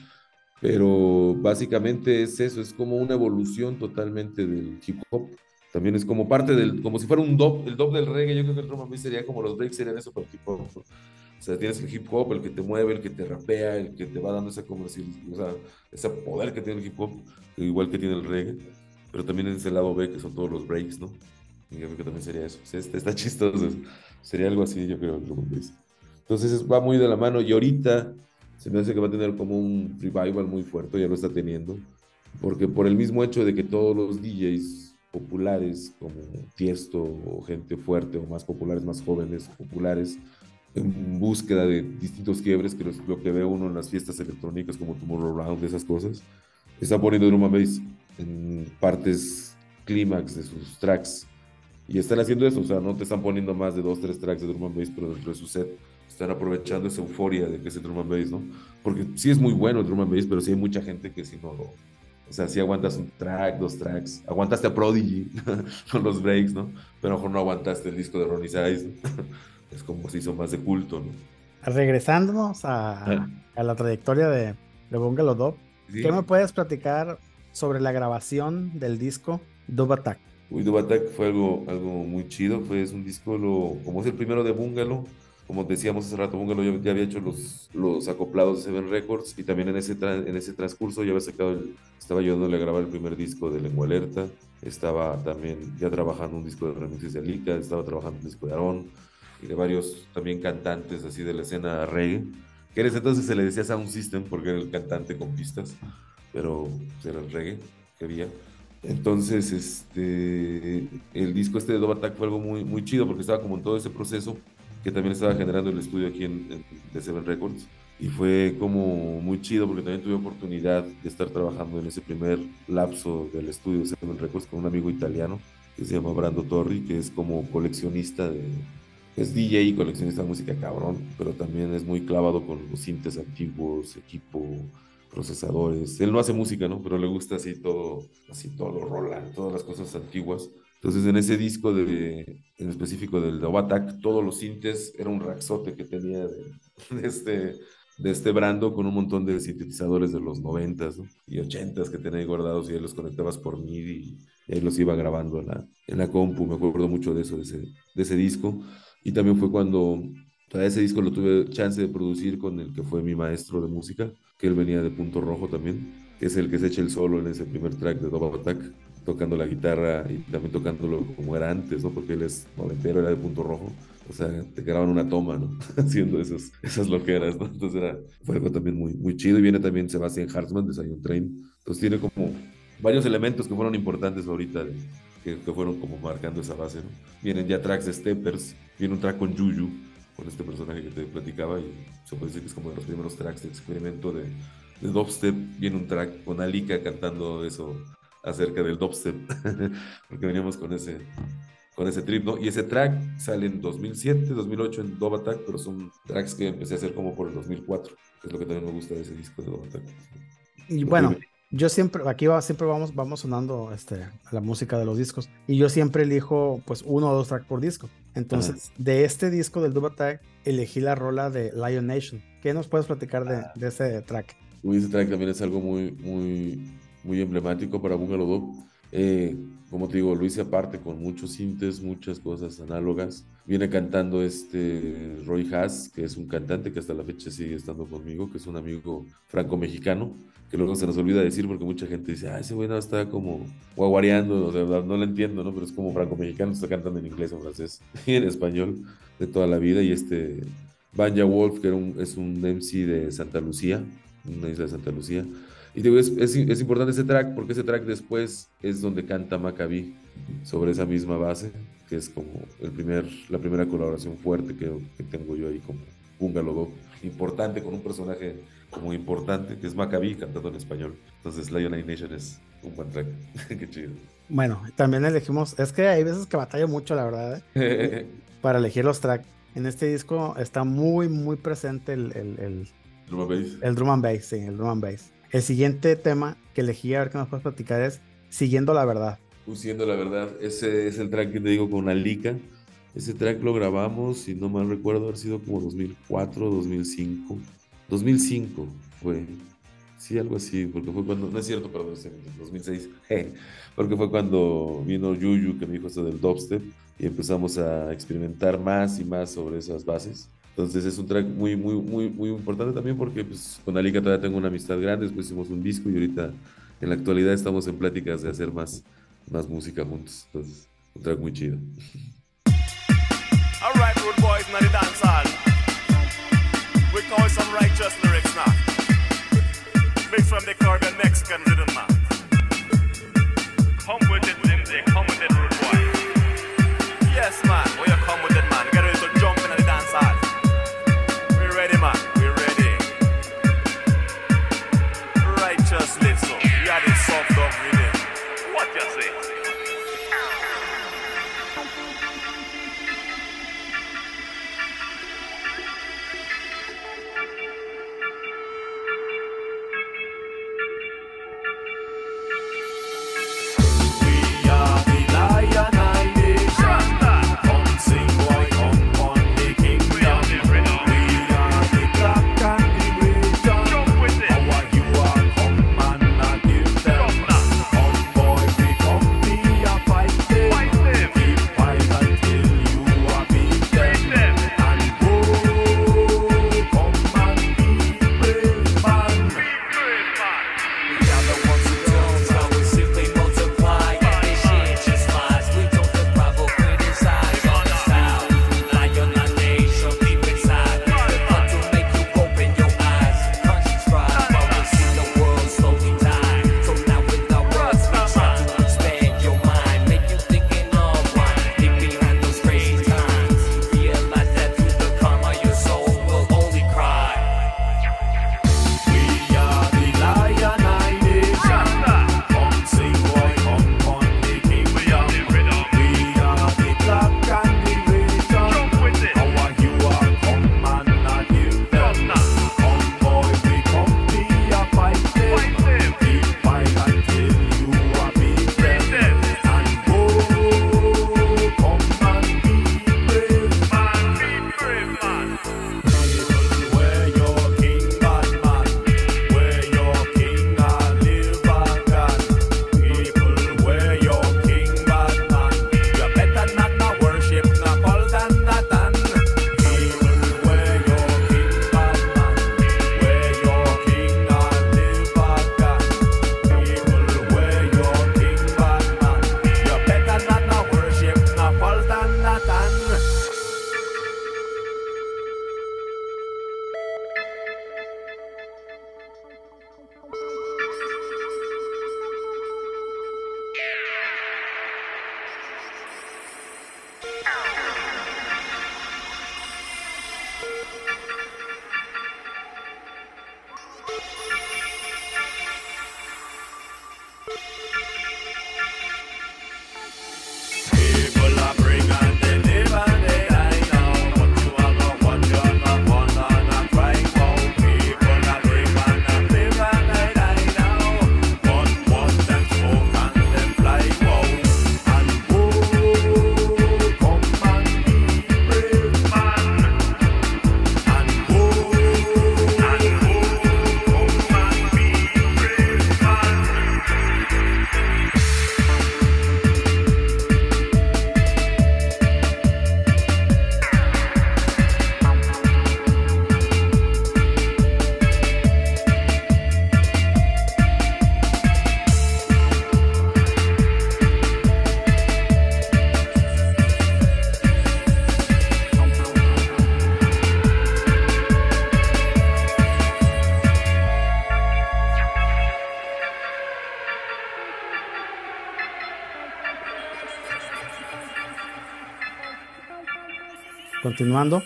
Pero básicamente es eso, es como una evolución totalmente del hip hop. También es como parte del, como si fuera un dub, el dub del reggae. Yo creo que el drum sería como los breaks serían eso para el hip hop. O sea, tienes el hip hop, el que te mueve, el que te rapea, el que te va dando esa o sea, ese poder que tiene el hip hop, igual que tiene el reggae. Pero también es el lado B, que son todos los breaks, ¿no? Y yo creo que también sería eso. O sea, está, está chistoso. Sería algo así, yo creo, el drum. Entonces es- va muy de la mano y ahorita se me hace que va a tener como un revival muy fuerte, ya lo está teniendo, porque por el mismo hecho de que todos los DJs populares como Tiesto o gente fuerte o más populares, más jóvenes, populares, en búsqueda de distintos quiebres, que es lo que ve uno en las fiestas electrónicas como Tomorrowland, esas cosas, está poniendo drum and bass en partes clímax de sus tracks. Y están haciendo eso, o sea, no te están poniendo más de dos, tres tracks de drum and bass, pero dentro de su set están aprovechando esa euforia de que es el drum and bass, ¿no? Porque sí es muy bueno el drum and bass, pero sí hay mucha gente que si no lo... O sea, si aguantas un track, dos tracks, aguantaste a Prodigy con los breaks, ¿no? Pero a lo mejor no aguantaste el disco de Ronnie Size, ¿no? Es como si hizo más de culto, ¿no? Regresándonos a, Ah. a la trayectoria de, de Bungalow Dub, Sí. ¿qué me puedes platicar sobre la grabación del disco Dub Attack? Uy, Dub Attack fue algo, algo muy chido, fue es un disco, lo, como es el primero de Bungalow, como decíamos hace rato, Bungalow ya, ya había hecho los, los acoplados de Seven Records y también en ese, en ese transcurso ya había sacado, el, estaba ayudándole a grabar el primer disco de Lengua Alerta, estaba también ya trabajando un disco de remixes de Alica, estaba trabajando un disco de Aarón y de varios también cantantes así de la escena reggae, que en ese entonces se le decía Sound System porque era el cantante con pistas, pero pues, era el reggae que había. Entonces, este, el disco este de Dove Attack fue algo muy, muy chido porque estaba como en todo ese proceso que también estaba generando el estudio aquí en, de Seven Records. Y fue como muy chido porque también tuve oportunidad de estar trabajando en ese primer lapso del estudio de Seven Records con un amigo italiano que se llama Brando Torri, que es como coleccionista de... Es DJ y coleccionista de música cabrón, pero también es muy clavado con los sintes antiguos, equipo, procesadores. Él no hace música, ¿no? Pero le gusta así todo, así todo Roland, todas las cosas antiguas. Entonces en ese disco de, en específico del Attack, todos los sintes era un raxote que tenía de, de este, de este Brando con un montón de sintetizadores de los 90s ¿no? y 80s que tenía guardados y ahí los conectabas por MIDI y ahí los iba grabando en la, en la compu. Me acuerdo mucho de eso, de ese, de ese disco. Y también fue cuando ese disco lo tuve chance de producir con el que fue mi maestro de música, que él venía de Punto Rojo también. que es el que se echa el solo en ese primer track de Double tocando la guitarra y también tocándolo como era antes, ¿no? Porque él es noventero, era de punto rojo. O sea, te graban una toma, ¿no? Haciendo esas, esas loqueras, ¿no? Entonces era, fue algo también muy, muy chido. Y viene también Sebastian Hartman de Zion Train. Entonces tiene como varios elementos que fueron importantes ahorita, de- que, que fueron como marcando esa base, ¿no? Vienen ya tracks de Steppers, viene un track con Juju, con este personaje que te platicaba, y se puede decir que es como de los primeros tracks de experimento de, de dubstep. Viene un track con Alika cantando eso acerca del dubstep, porque veníamos con ese, con ese trip, ¿no? Y ese track sale en 2007, 2008 en Dove Attack, pero son tracks que empecé a hacer como por el 2004, que es lo que también me gusta de ese disco de Dove Attack. Y bueno, yo siempre, aquí va, siempre vamos, vamos sonando este, la música de los discos. Y yo siempre elijo pues uno o dos tracks por disco. Entonces, de este disco del Dub Attack, elegí la rola de Lion Nation. ¿Qué nos puedes platicar de, de ese track? Uy, ese track también es algo muy, muy, muy emblemático para Bungalow. Eh, como te digo, hice aparte con muchos sintes, muchas cosas análogas. Viene cantando este Roy Haas, que es un cantante que hasta la fecha sigue estando conmigo, que es un amigo franco-mexicano, que luego se nos olvida decir porque mucha gente dice, ah, ese güey no está como guaguareando, o sea, no lo entiendo, ¿no? Pero es como franco-mexicano, está cantando en inglés o francés y en español de toda la vida. Y este Banja Wolf, que era un- es un MC de Santa Lucía, una isla de Santa Lucía. Y digo, es, es, es importante ese track porque ese track después es donde canta Maccabi sobre esa misma base, que es como el primer, la primera colaboración fuerte que, que tengo yo ahí como Bungalow Dog. Importante, con un personaje como importante, que es Maccabi cantando en español. Entonces, Lion Eye Nation es un buen track. Qué chido. Bueno, también elegimos, es que hay veces que batallo mucho, la verdad, ¿eh? para elegir los tracks. En este disco está muy, muy presente el, el, el, ¿No me veis? el drum and bass, sí, el drum and bass. El siguiente tema que elegí, a ver qué nos puedes platicar, es Siguiendo la Verdad. Siendo la verdad, ese es el track que te digo con Alika. Ese track lo grabamos, si no mal recuerdo, haber sido como 2004, 2005. 2005 fue. Sí, algo así, porque fue cuando. No es cierto, perdón, es en 2006. je, Porque fue cuando vino Yuyu que me dijo esto del dubstep y empezamos a experimentar más y más sobre esas bases. Entonces es un track muy, muy, muy, muy importante también porque pues, con Alika todavía tengo una amistad grande. Después hicimos un disco y ahorita en la actualidad estamos en pláticas de hacer más, más música juntos. Entonces, un track muy chido. All right, boys, now the dance hall. We call some righteous lyrics now. Big from the Caribbean, Mexican rhythm man. Come with it, Lindsay. Come with it, rude boy. Yes, man. Continuando.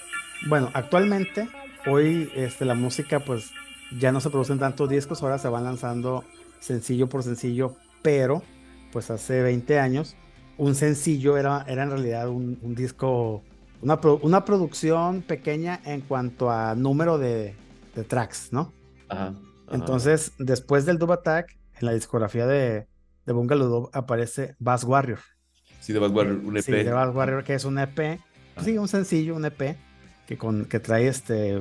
Bueno, actualmente, hoy este, la música, pues ya no se producen tantos discos, ahora se van lanzando sencillo por sencillo, pero pues hace 20 años, un sencillo era, era en realidad un, un disco, una, pro- una producción pequeña en cuanto a número de, de tracks, ¿no? Ajá. ajá. Entonces, después del Dub Attack, en la discografía de, de Bungalow Dub aparece Bass Warrior. Sí, de Bass Warrior, un E EP. Sí, de Bass Warrior, que es un EP. Sí, un sencillo, un EP, que, con, que trae este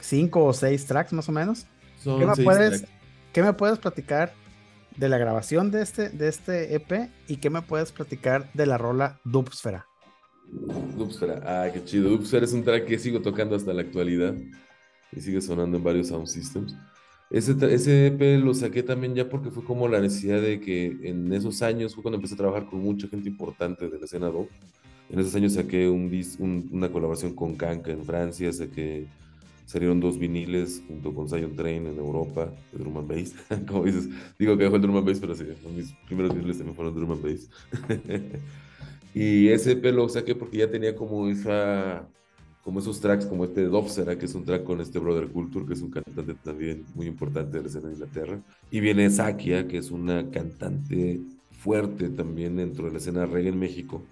cinco o seis tracks más o menos. Son ¿Qué me, puedes, tracks. ¿Qué me puedes platicar de la grabación de este, de este EP y qué me puedes platicar de la rola Dubsfera? Dubsfera. Ah, qué chido. Dubsfera es un track que sigo tocando hasta la actualidad y sigue sonando en varios sound systems. Ese, EP lo saqué también ya porque fue como la necesidad de que en esos años fue cuando empecé a trabajar con mucha gente importante de la escena dub. En esos años saqué una colaboración con Kanka en Francia, saqué, salieron dos viniles junto con Zion Train en Europa, de drum and bass. Como dices, digo que fue el drum and bass, pero sí, mis primeros viniles también fueron drum and bass. Y ese EP lo saqué porque ya tenía como esa, como esos tracks, como este de Dopsera, que es un track con este Brother Culture, que es un cantante también muy importante de la escena de Inglaterra. Y viene Sakia, que es una cantante fuerte también dentro de la escena reggae en México,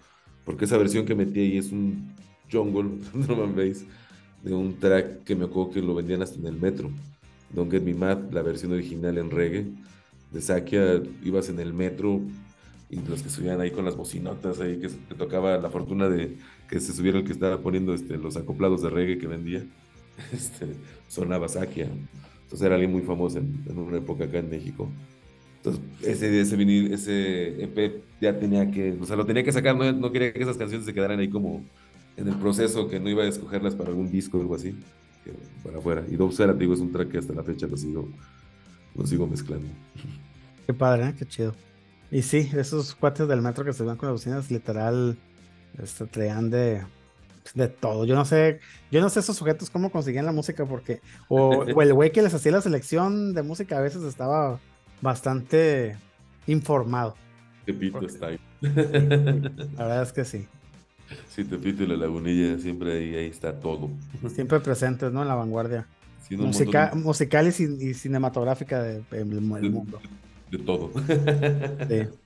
porque esa versión que metí ahí es un jungle, drum and bass, de un track que me acuerdo que lo vendían hasta en el metro. Don't Get Me Mad, la versión original en reggae. De Sakia, ibas en el metro y los que subían ahí con las bocinotas ahí, que te tocaba la fortuna de que se subiera el que estaba poniendo este, los acoplados de reggae que vendía, este, sonaba Sakia. Entonces era alguien muy famoso en, en una época acá en México. Entonces ese, ese, vinil- ese EP ya tenía que, o sea, lo tenía que sacar, no, no quería que esas canciones se quedaran ahí como en el proceso, que no iba a escogerlas para algún disco o algo así, para afuera. Y Dobsera, te digo, es un track que hasta la fecha lo sigo, lo sigo mezclando. Qué padre, ¿eh? qué chido. Y sí, esos cuates del metro que se van con las bocinas, literal, este, traían de, de todo. Yo no sé, yo no sé esos sujetos cómo conseguían la música, porque, o el güey que les hacía la selección de música a veces estaba bastante informado. Tepito Ok. Style. La verdad es que sí. Sí, Tepito y la Lagunilla, siempre ahí, ahí está todo. Siempre presentes, ¿no? En la vanguardia Sí, Musica- musical y, cin- y cinematográfica del de, del mu- de, del mundo. de todo. Sí.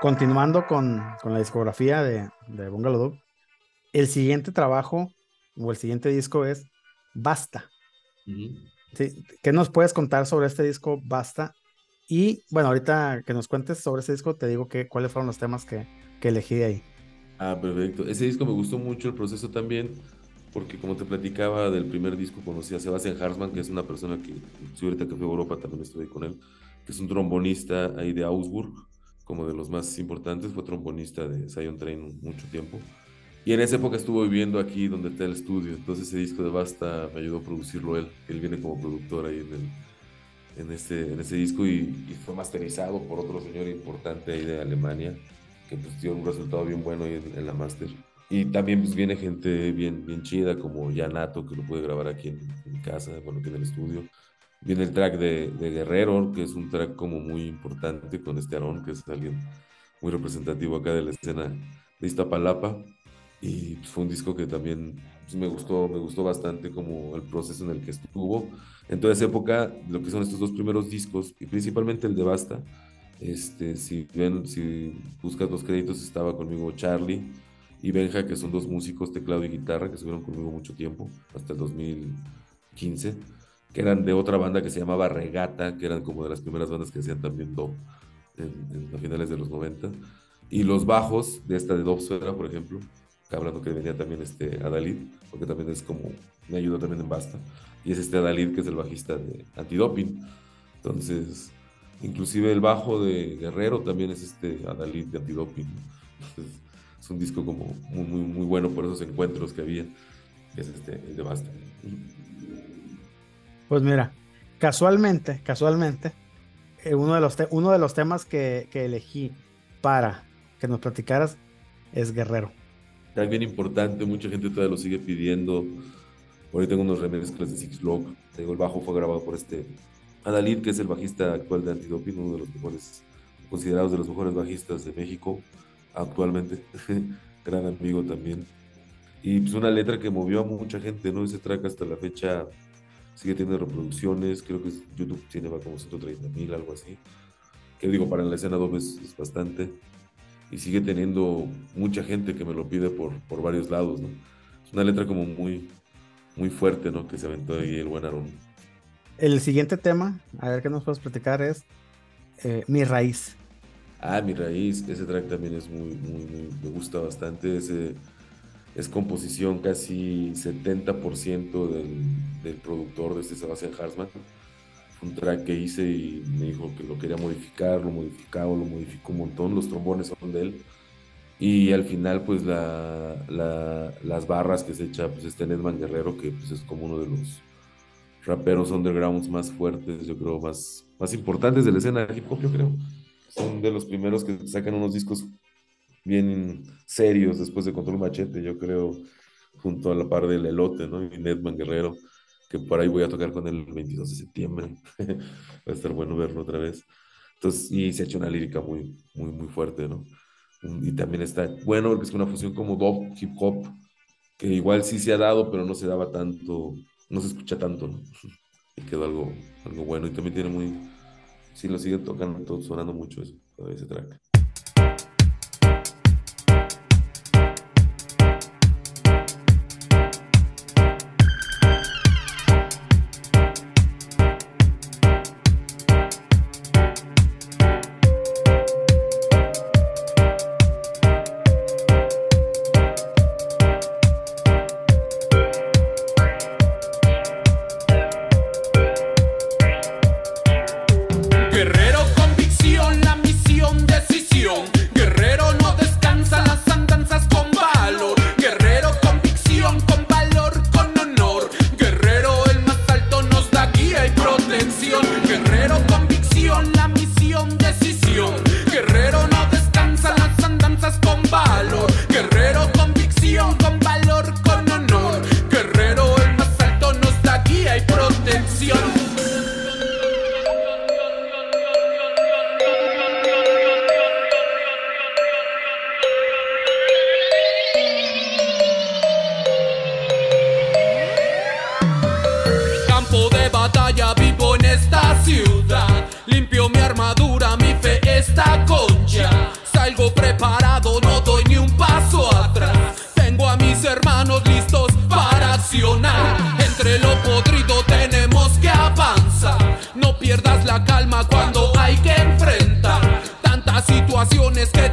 continuando con, con la discografía de, de Bungalow Dub, el siguiente trabajo o el siguiente disco es Basta. Sí, ¿Qué nos puedes contar sobre este disco Basta? Y bueno, ahorita que nos cuentes sobre este disco, te digo que, cuáles fueron los temas que, que elegí de ahí. Ah, perfecto. Ese disco me gustó mucho el proceso también, porque como te platicaba del primer disco, conocí a Sebastian Harsman, que es una persona que, sí, ahorita que fui a Europa también estuve con él, que es un trombonista ahí de Augsburg, como de los más importantes, fue trombonista de Zion Train mucho tiempo. Y en esa época estuvo viviendo aquí donde está el estudio, entonces ese disco de Basta me ayudó a producirlo él, él viene como productor ahí en, el, en, este, en ese disco y, y fue masterizado por otro señor importante ahí de Alemania, que pues dio un resultado bien bueno ahí en, en la master. Y también pues viene gente bien, bien chida como Yanato, que lo puede grabar aquí en, en casa, bueno, aquí en el estudio. Viene el track de, de Guerrero, que es un track como muy importante con este Aarón, que es alguien muy representativo acá de la escena de Iztapalapa. Y pues, fue un disco que también pues, me gustó, me gustó bastante como el proceso en el que estuvo. En toda esa época, lo que son estos dos primeros discos, y principalmente el de Basta, este, si ven, si buscas los créditos, estaba conmigo Charlie y Benja, que son dos músicos, teclado y guitarra, que estuvieron conmigo mucho tiempo, hasta el 2015, que eran de otra banda que se llamaba Regata, que eran como de las primeras bandas que hacían también dub en, en a finales de los 90. Y los bajos de esta de Dopsfera, por ejemplo, hablando que venía también este Adalid, porque también es como, me ayudó también en Basta, y es este Adalid que es el bajista de Antidoping. Entonces, inclusive el bajo de Guerrero también es este Adalid de Antidoping. Entonces, es un disco como muy, muy, muy bueno por esos encuentros que había, que es este, el de Basta. Pues mira, casualmente, casualmente, eh, uno, de los uno de los temas que, que elegí para que nos platicaras es Guerrero. Track bien importante, mucha gente todavía lo sigue pidiendo. Por ahí tengo unos remezclas de Six Block. Te digo, el bajo fue grabado por este Adalid, que es el bajista actual de Antidoping, uno de los mejores, considerados de los mejores bajistas de México actualmente. Gran amigo también. Y pues una letra que movió a mucha gente, ¿no? Ese track hasta la fecha sigue teniendo reproducciones, creo que YouTube tiene va como 130 mil, algo así. Que digo, para la escena doble es, es bastante. Y sigue teniendo mucha gente que me lo pide por, por varios lados, ¿no? Es una letra como muy, muy fuerte, ¿no? Que se aventó ahí el buen Aarón. El siguiente tema, a ver qué nos puedes platicar, es eh, Mi Raíz. Ah, mi raíz, ese track también es muy, muy, muy, me gusta bastante. Ese es composición casi 70% del, del productor de este Sebastian Harsman. Fue un track que hice y me dijo que lo quería modificar, lo modificaba, lo modificó un montón. Los trombones son de él. Y al final, pues la, la- las barras que se echa, pues este Nedman Guerrero, que pues es como uno de los raperos undergrounds más fuertes, yo creo, más, más importantes de la escena hip hop, yo creo. Son de los primeros que sacan unos discos bien serios después de Control Machete, yo creo, junto a la par del Elote, ¿no? Y Nedman Guerrero, que por ahí voy a tocar con él el 22 de septiembre. Va a estar bueno verlo otra vez. Entonces, y se ha hecho una lírica muy, muy, muy fuerte, ¿no? Y también está bueno porque es una fusión como dub, hip hop, que igual sí se ha dado, pero no se daba tanto, no se escucha tanto, ¿no? Y quedó algo, algo bueno. Y también tiene muy, sí lo siguen tocando, todo, sonando mucho eso, ese track. pierdas la calma cuando hay que enfrentar tantas situaciones que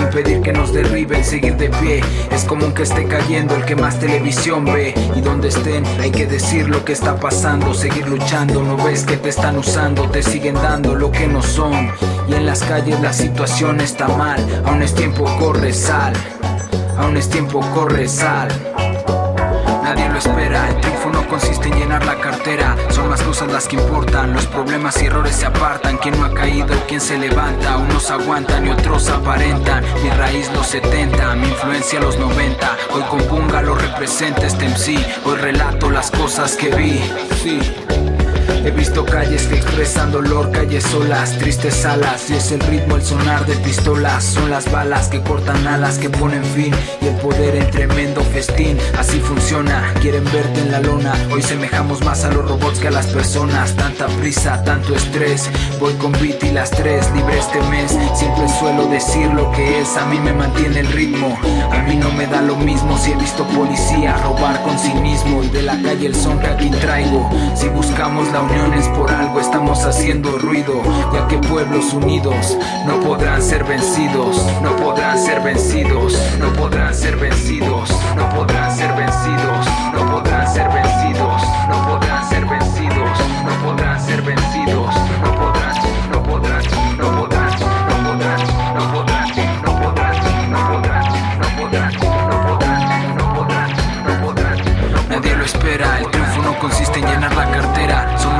impedir que nos derriben, seguir de pie. Es común que esté cayendo el que más televisión ve. Y donde estén, hay que decir lo que está pasando, seguir luchando. No ves que te están usando, te siguen dando lo que no son. Y en las calles la situación está mal, aún es tiempo, corre, sal. Aún es tiempo, corre, sal. El triunfo no consiste en llenar la cartera, son más cosas las que importan, los problemas y errores se apartan, quien no ha caído, quien se levanta, unos aguantan y otros aparentan, mi raíz los 70, mi influencia los 90, hoy con Punga lo representa este MC, hoy relato las cosas que vi, sí. He visto calles que expresan dolor, calles solas, tristes salas Y es el ritmo, el sonar de pistolas Son las balas que cortan alas, que ponen fin Y el poder en tremendo festín Así funciona, quieren verte en la lona Hoy semejamos más a los robots que a las personas Tanta prisa, tanto estrés Voy con beat y las tres, libre este mes Siempre suelo decir lo que es A mí me mantiene el ritmo A mí no me da lo mismo si he visto policía Robar con cinismo y de la calle el son que aquí traigo Si buscamos la por algo estamos haciendo ruido Ya que pueblos unidos no podrán ser vencidos No podrán ser vencidos No podrán ser vencidos No podrán ser vencidos No podrán ser vencidos No podrán ser vencidos No podrán ser vencidos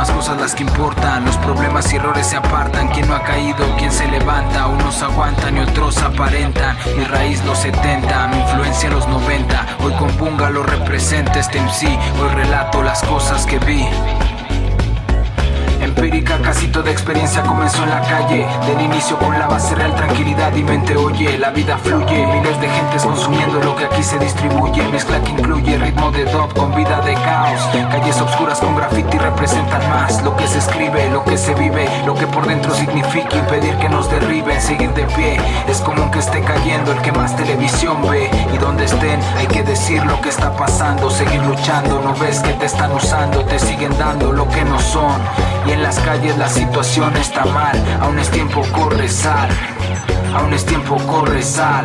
más cosas las que importan, los problemas y errores se apartan. Quien no ha caído, quien se levanta. Unos aguantan y otros aparentan. Mi raíz los 70, mi influencia los 90 Hoy con Punga lo representa este MC Hoy relato las cosas que vi Empírica, casi toda experiencia comenzó en la calle. Del inicio con la base real, tranquilidad y mente oye. La vida fluye, miles de gentes consumiendo lo que aquí se distribuye. Mezcla que incluye ritmo de dub con vida de caos. Calles obscuras con graffiti representan más lo que se escribe, lo que se vive, lo que por dentro significa impedir que nos derriben. Seguir de pie es común que esté cayendo el que más televisión ve. Y donde estén, hay que decir lo que está pasando. Seguir luchando, no ves que te están usando, te siguen dando lo que no son. Y en las la situación está mal. Aún es tiempo, corre, sal. Aún es tiempo, corre, sal.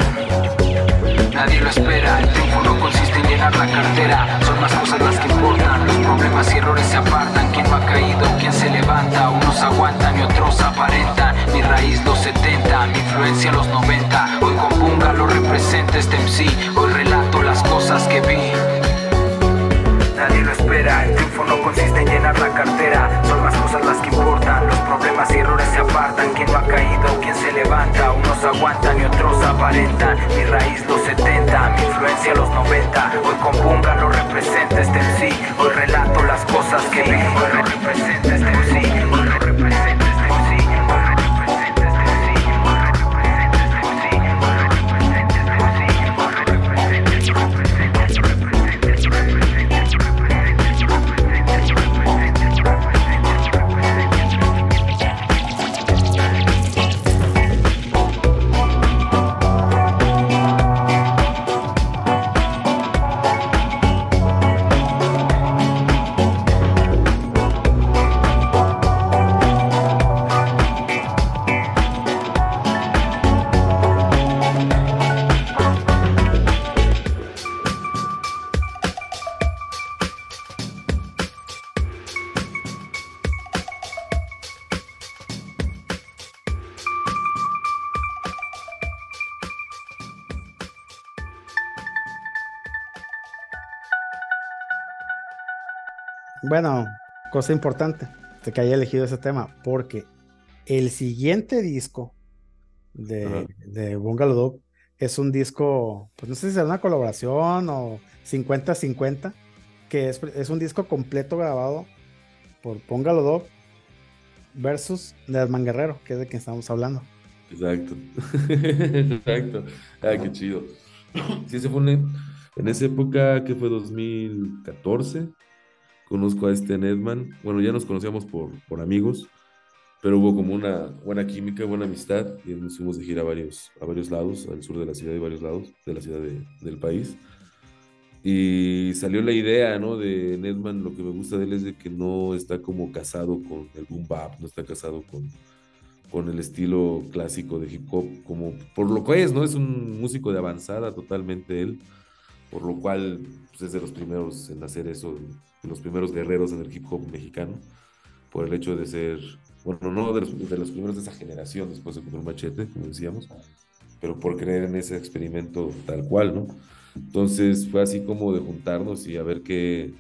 Nadie lo espera, el triunfo no consiste en llenar la cartera. Son más cosas las que importan. Los problemas y errores se apartan. Quien no ha caído, quien se levanta. Unos aguantan y otros aparentan. Mi raíz los 70, mi influencia los 90. Hoy con Punga lo representa este MC. Hoy relato las cosas que vi. Nadie lo espera, el triunfo no consiste en llenar la cartera. Son más cosas las que importan. Los problemas y errores se apartan. Quien no ha caído, quien se levanta. Unos aguantan y otros aparentan. Mi raíz los 70, mi influencia los 90. Hoy con Punga lo representa este MC. Hoy relato las cosas que vi. Hoy lo representa este MC. Hoy lo representa Bueno, cosa importante de que haya elegido ese tema, porque el siguiente disco de, Ajá. de Bungalow Dog es un disco, pues no sé si será una colaboración o 50-50, que es, es un disco completo grabado por Bungalow Dog versus Nedman Guerrero, que es de quien estamos hablando. Exacto. Exacto. Ah, qué chido. Sí, ese fue un- en esa época que fue 2014. Conozco a este Nedman. Bueno, ya nos conocíamos por, por amigos, pero hubo como una buena química, buena amistad y nos fuimos de gira a varios, a varios lados, al sur de la ciudad y varios lados de la ciudad de- del país. Y salió la idea, ¿no? De Nedman, lo que me gusta de él es de que no está como casado con el boom bap, no está casado con, con el estilo clásico de hip hop, como por lo que es, ¿no? Es un músico de avanzada totalmente él, por lo cual pues, es de los primeros en hacer eso, de los primeros guerreros en el hip hop mexicano. por el hecho de ser, bueno, no de los, de los primeros de esa generación después de comprar machete, como decíamos, pero por creer en ese experimento tal cual, ¿no? Entonces fue así como de juntarnos y a ver qué,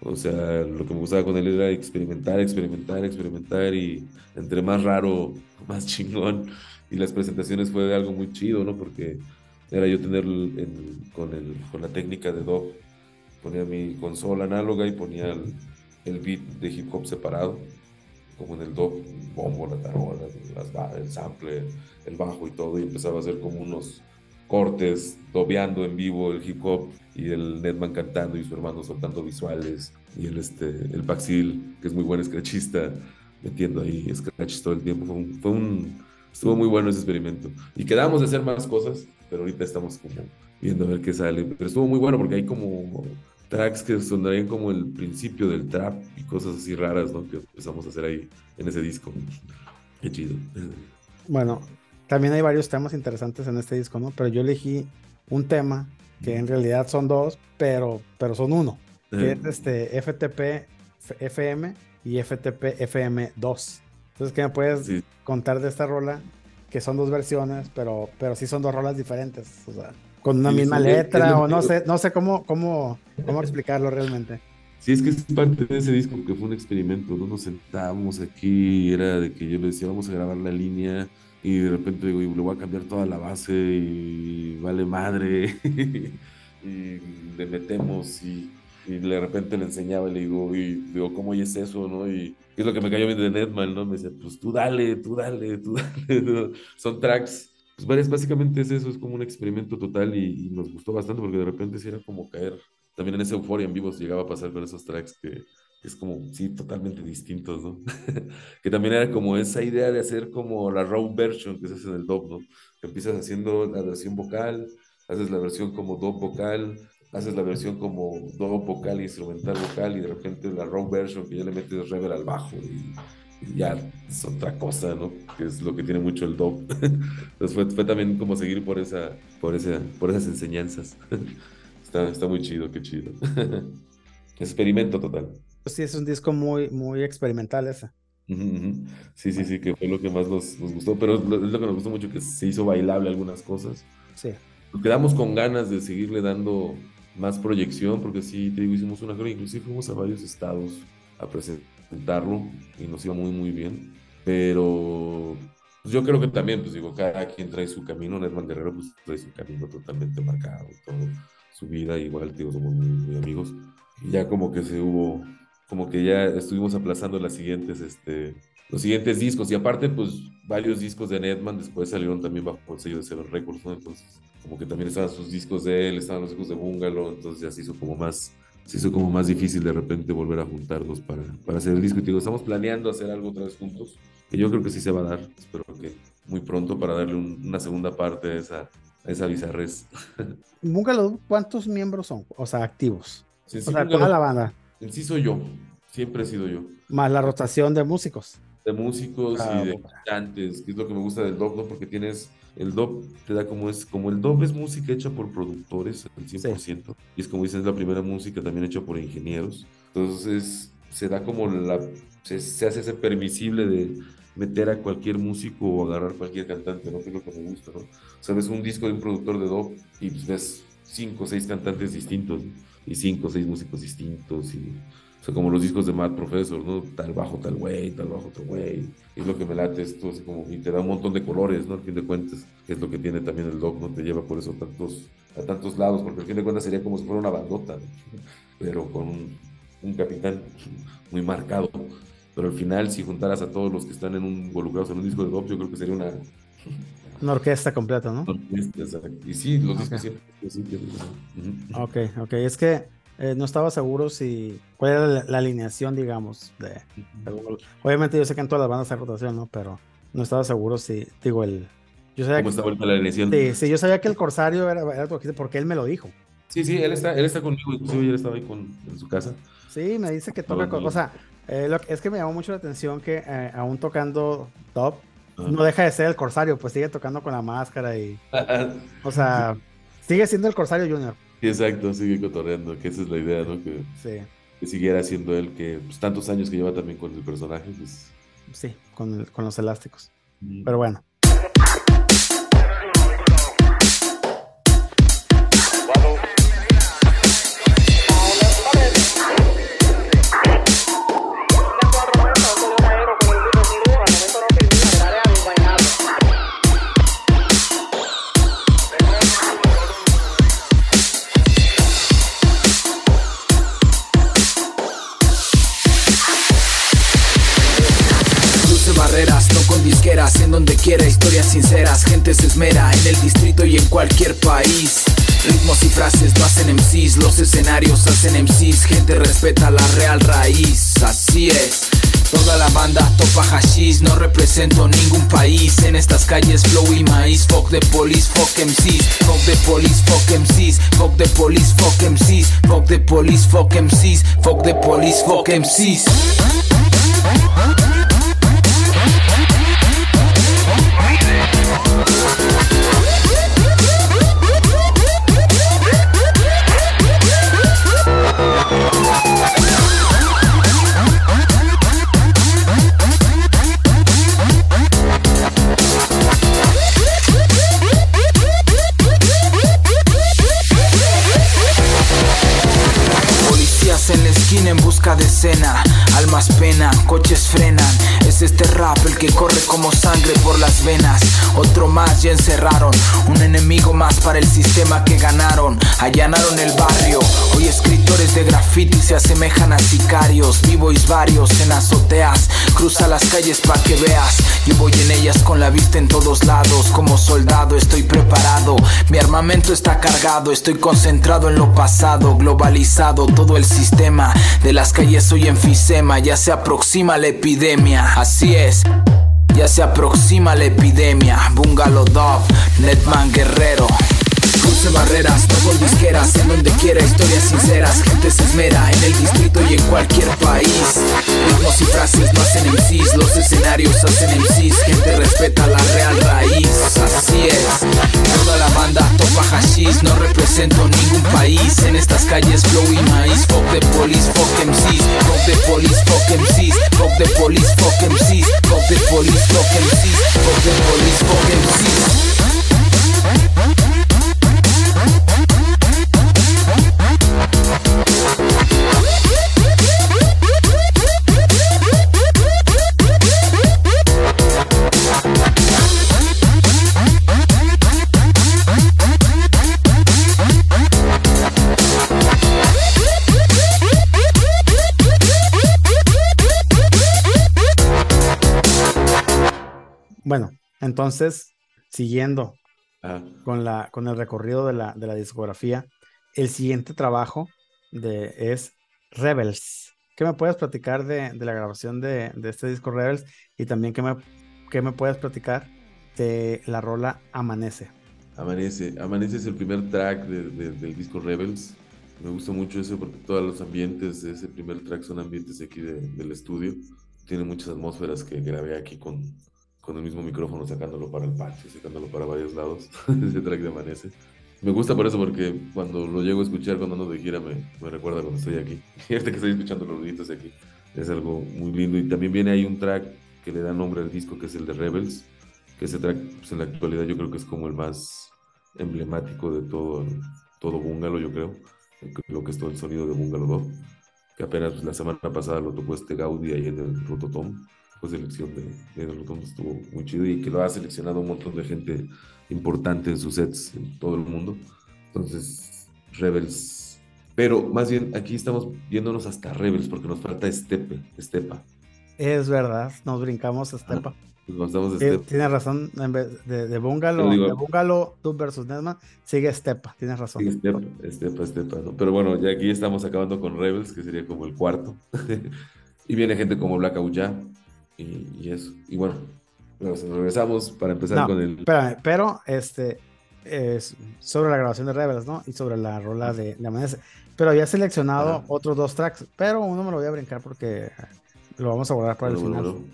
o sea, lo que me gustaba con él era experimentar, experimentar, experimentar y entre más raro, más chingón. Y las presentaciones fue algo muy chido, ¿no? Porque era yo tener el- el- con, el, con la técnica de dub, ponía mi consola análoga y ponía el, el beat de hip hop separado, como en el dub, el bombo, la tarola, las, el sample, el bajo y todo, y empezaba a hacer como unos cortes, dobeando en vivo el hip hop y el Netman cantando y su hermano soltando visuales y el, este, el Paxil, que es muy buen scratchista, metiendo ahí scratches todo el tiempo. Fue un, fue un- estuvo muy bueno ese experimento. Y quedamos de hacer más cosas, pero ahorita estamos como viendo a ver qué sale. Pero estuvo muy bueno porque hay como tracks que sonarían como el principio del trap y cosas así raras, ¿no? Que empezamos a hacer ahí en ese disco. Qué chido. Bueno, también hay varios temas interesantes en este disco, ¿no? Pero yo elegí un tema que en realidad son dos, pero, pero son uno. Que es este FTP FM y FTP FM 2. Entonces, ¿qué me puedes Sí. contar de esta rola? Que son dos versiones, pero, pero sí son dos rolas diferentes. O sea, con una Sí, misma letra, o no sé, no sé cómo, cómo, cómo explicarlo realmente. Sí, es que es parte de ese disco que fue un experimento, ¿no? Nos sentábamos aquí, era de que yo le decía, vamos a grabar la línea, y de repente digo, y le voy a cambiar toda la base, y vale madre, y le metemos, y, y de repente le enseñaba, y le digo, y digo, ¿cómo es eso, no? Y es lo que me cayó bien de Netman, ¿no? Me decía, pues tú dale, tú dale, tú dale, ¿no? Son tracks. Pues varias- básicamente es eso, es como un experimento total y, y nos gustó bastante porque de repente sí era como caer también en esa euforia en vivo llegaba a pasar con esos tracks que es como, sí, totalmente distintos, ¿no? que también era como esa idea de hacer como la raw version que se hace en el dub, ¿no? Empiezas haciendo la versión vocal, haces la versión como dub vocal, haces la versión como dub vocal, instrumental vocal y de repente la raw version que ya le metes reverb al bajo y, y ya es otra cosa, ¿no? Que es lo que tiene mucho el dub. Entonces fue, fue también como seguir por, esa, por, esa, por esas enseñanzas. Está, está muy chido, qué chido. Experimento total. Sí, es un disco muy, muy experimental ese. Sí, sí, sí, que fue lo que más nos, nos gustó, pero es lo, es lo que nos gustó mucho, que se hizo bailable algunas cosas. Sí. Nos quedamos con ganas de seguirle dando más proyección, porque sí, te digo, hicimos una gira, inclusive fuimos a varios estados a presentarlo y nos iba muy, muy bien. Pero pues, yo creo que también, pues digo, cada quien trae su camino, Netman Guerrero pues trae su camino totalmente marcado, todo, su vida, igual, digo, somos muy, muy amigos. Y ya como que se hubo, como que ya estuvimos aplazando las siguientes, este, los siguientes discos. Y aparte, pues varios discos de Netman después salieron también bajo el sello de Seven Records, ¿no? Entonces, como que también estaban sus discos de él, estaban los discos de Bungalow, entonces ya se hizo como más, se hizo como más difícil de repente volver a juntarnos para, para hacer el disco. Y te digo, estamos planeando hacer algo otra vez juntos, que yo creo que sí se va a dar, espero que muy pronto para darle un- una segunda parte a esa, a esa bizarrez. Bungalow, ¿cuántos miembros son? O sea, activos. Sí, O sí, sea, Bungalow- toda la banda. En sí soy yo, siempre he sido yo. Más la rotación de músicos. de músicos Ah, y de cantantes, que es lo que me gusta del dub, ¿no? Porque tienes, el dub te da como es, como el dub es música hecha por productores al 100%, y es como dicen, es la primera música también hecha por ingenieros, entonces se da como la, se, se hace ese permisible de meter a cualquier músico o agarrar cualquier cantante, ¿no? Que es lo que me gusta, ¿no? O sea, ves un disco de un productor de dub y ves cinco o seis cantantes distintos, ¿no? Y cinco o seis músicos distintos y... Sea, como los discos de Mad Professor, ¿no? Tal bajo, tal güey, tal bajo, otro güey. Es lo que me late esto, así como, y te da un montón de colores, ¿no? Al fin de cuentas, que es lo que tiene también el doc, ¿no? Te lleva por eso a tantos, a tantos lados, porque al fin de cuentas sería como si fuera una bandota, ¿no? pero con un, un capitán muy marcado. Pero al final, si juntaras a todos los que están en un, involucrados en un disco de doc, yo creo que sería una Una orquesta completa, ¿no? orquesta, o sea, Y sí, los discos Ok. siempre. sí, tienen eso. Ujú. Ok, ok. Es que eh, no estaba seguro si. ¿Cuál era la, la alineación, digamos? De, de? Obviamente, yo sé que en todas las bandas hay rotación, ¿no? Pero no estaba seguro si. Digo, el. Yo sabía ¿Cómo que, está la alineación? sí, sí, yo sabía que el Corsario era, era porque él me lo dijo. Sí, sí, él está, él está conmigo, inclusive ayer estaba ahí con, en su casa. Sí, me dice que toca. O sea, eh, lo que- es que me llamó mucho la atención que eh, aún tocando top, Ajá. no deja de ser el Corsario, pues sigue tocando con la máscara y. O sea, sigue siendo el Corsario Junior. Sí, exacto, sigue cotorreando, que esa es la idea, ¿no? Que Sí. que siguiera siendo él, que pues, tantos años que lleva también con el personaje, pues Sí, con, el- con los elásticos. Pero bueno. En donde quiera historias sinceras, gente se esmera en el distrito y en cualquier país. Ritmos y frases no hacen MCs, los escenarios hacen MCs, gente respeta la real raíz, así es. Toda la banda topa hashish, no represento ningún país En estas calles flow y maíz Fuck the police, fuck MCs Fuck the police, fuck MCs Fuck the police, fuck MCs Fuck the police, fuck MCs Fuck the police, fuck MCs en la esquina en busca de escena Almas penan, coches frenan. Es este que corre como sangre por las venas. Otro más ya encerraron. Un enemigo más para el sistema que ganaron. Allanaron el barrio. Hoy escritores de graffiti se asemejan a sicarios. B-boys varios en azoteas. Cruza las calles pa' que veas. Yo voy en ellas con la vista en todos lados. Como soldado estoy preparado. Mi armamento está cargado. Estoy concentrado en lo pasado Globalizado. Todo el sistema De las calles hoy enfisema. Ya se aproxima la epidemia. Así es ya se aproxima la epidemia. Bungalow Dog, Netman Guerrero. Cruce barreras, con disqueras En donde quiera historias sinceras. Gente se esmera en el distrito y en cualquier país. Ritmos y frases no hacen MCs Los escenarios hacen MCs Gente respeta la real raíz Así es. Toda la banda topa hashish No represento ningún país. En estas calles flow y maíz Fuck the police, fuck MCs Fuck the police, fuck MCs Fuck the police, fuck MCs Fuck police, fuck MCs entonces, siguiendo ah, con, la, con el recorrido de la, de la discografía, el siguiente trabajo de, es Rebels. ¿Qué me puedes platicar de, de la grabación de, de este disco Rebels? Y también, ¿qué me, qué me puedes platicar de la rola Amanece? Amanece. Amanece es el primer track de- de- del disco Rebels. Me gusta mucho eso porque todos los ambientes de ese primer track son ambientes de aquí de- del estudio. Tiene muchas atmósferas que grabé aquí con, con el mismo micrófono, sacándolo para el patio, sacándolo para varios lados. ese track de Amanece. Me gusta por eso porque cuando lo llego a escuchar cuando ando de gira me, me recuerda cuando estoy aquí. Ahorita que estoy escuchando los ruiditos de aquí. Es algo muy lindo. Y también viene ahí un track que le da nombre al disco que es el de Rebels. Que ese track pues, en la actualidad yo creo que es como el más emblemático de todo, todo Bungalow, yo creo, lo que es todo el sonido de Bungalow 2, que apenas pues, la semana pasada lo tocó este Gaudi ahí en el Rototom, fue selección de, de Rototom, estuvo muy chido y que lo ha seleccionado un montón de gente importante en sus sets en todo el mundo. Entonces, Rebels. Pero más bien aquí estamos yéndonos hasta Rebels porque nos falta Estepe, Estepa. Es verdad, nos brincamos Estepa. Nos damos Eh, Estepa. tienes razón, en vez de, de Bungalow, digo- de Bungalow tú versus Nesman, sigue Estepa, tienes razón. Sí, Estepa, Estepa, Estepa, ¿no? Pero bueno, ya aquí estamos acabando con Rebels, que sería como el cuarto. y viene gente como Black Auja y, y eso. Y bueno, nos regresamos para empezar No, con el. espérame, pero este es sobre la grabación de Rebels, ¿no? Y sobre la rola de, de Amanece. Pero había seleccionado Ajá. otros dos tracks, pero uno me lo voy a brincar porque lo vamos a guardar para el Bueno, final. bueno,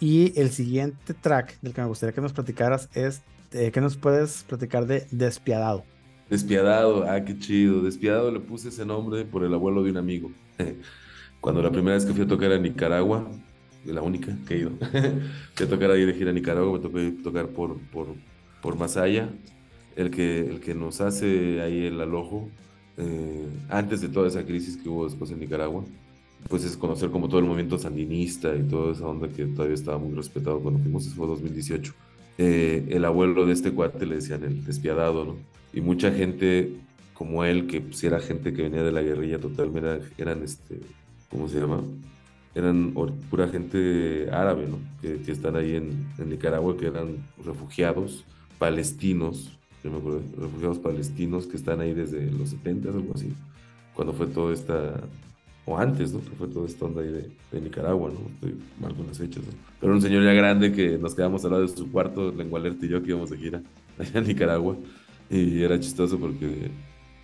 Y el siguiente track del que me gustaría que nos platicaras es eh, que nos puedes platicar de Despiadado. Despiadado, ah, qué chido. Despiadado le puse ese nombre por el abuelo de un amigo. Cuando la primera vez que fui a tocar a Nicaragua, la única que he ido, fui a tocar ahí de gira a Nicaragua, me tocó tocar por, por, por Masaya, el que, el que nos hace ahí el alojo, eh, antes de toda esa crisis que hubo después en Nicaragua, pues es conocer como todo el movimiento sandinista y toda esa onda que todavía estaba muy respetado cuando fuimos, eso fue 2018. Eh, el abuelo de este cuate le decían el despiadado, ¿no? Y mucha gente como él, que pues, era gente que venía de la guerrilla total, era- eran, este, ¿cómo se llama? Eran pura gente árabe, ¿no? Que, están ahí en, Nicaragua, que eran refugiados palestinos, yo me acuerdo, refugiados palestinos que están ahí desde los 70, algo así, cuando fue toda esta, o antes, ¿no? Que fue toda esta onda ahí de, Nicaragua, ¿no? Estoy mal fechas, ¿no? Pero un señor ya grande que nos quedamos al lado de su cuarto, Lengualerta y yo, que íbamos de gira allá en Nicaragua, y era chistoso porque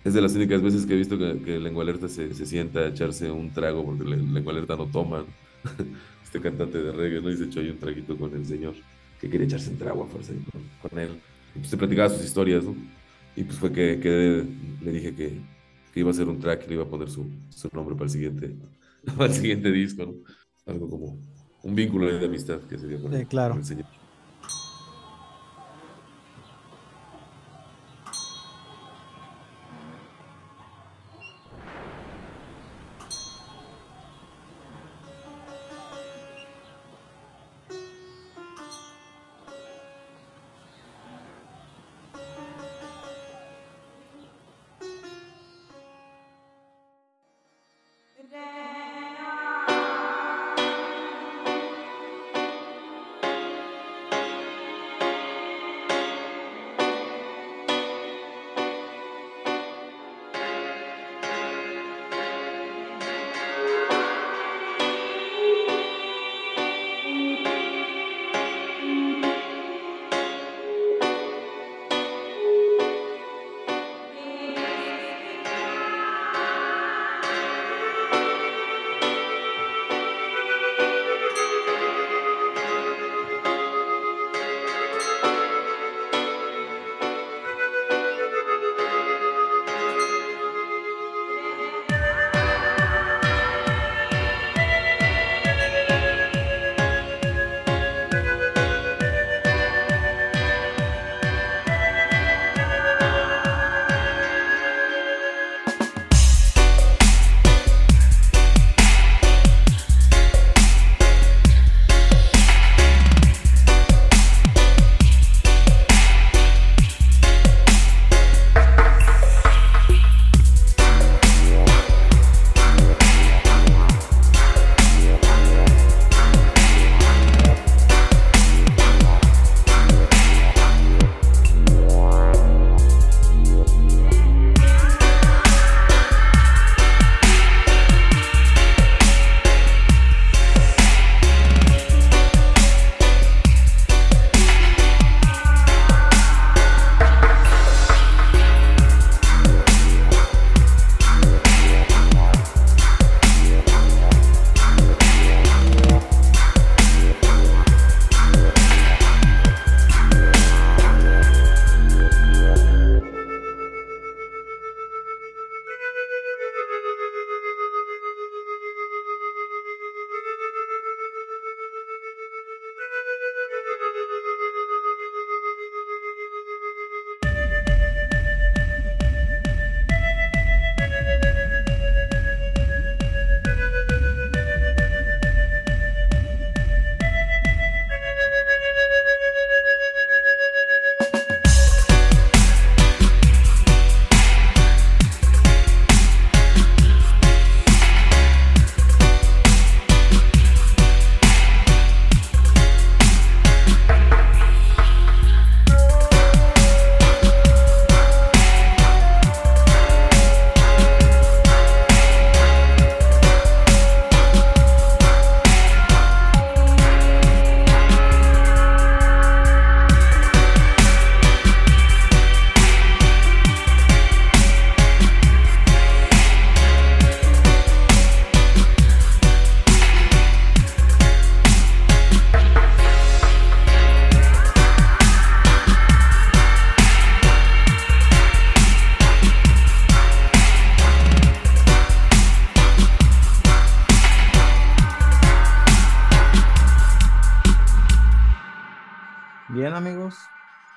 es de las únicas veces que he visto que, que Lengua Alerta se, se sienta a echarse un trago porque Le- Lengua Alerta no toma. Este cantante de reggae, ¿no? Y se echó ahí un traguito con el señor que quería echarse un trago a fuerza con, con él. Y pues se platicaba sus historias, ¿no? Y pues fue que, que le dije que, que iba a hacer un track y le iba a poner su, su nombre para el siguiente, para el siguiente disco, ¿no? Algo como un vínculo de amistad que se dio con, Sí, claro. con el señor.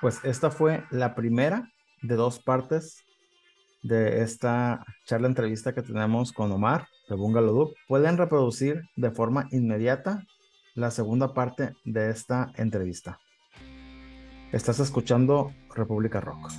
Pues esta fue la primera de dos partes de esta charla entrevista que tenemos con Omar de Bungalow. Pueden reproducir de forma inmediata la segunda parte de esta entrevista. Estás escuchando República Rock.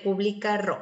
República Rock.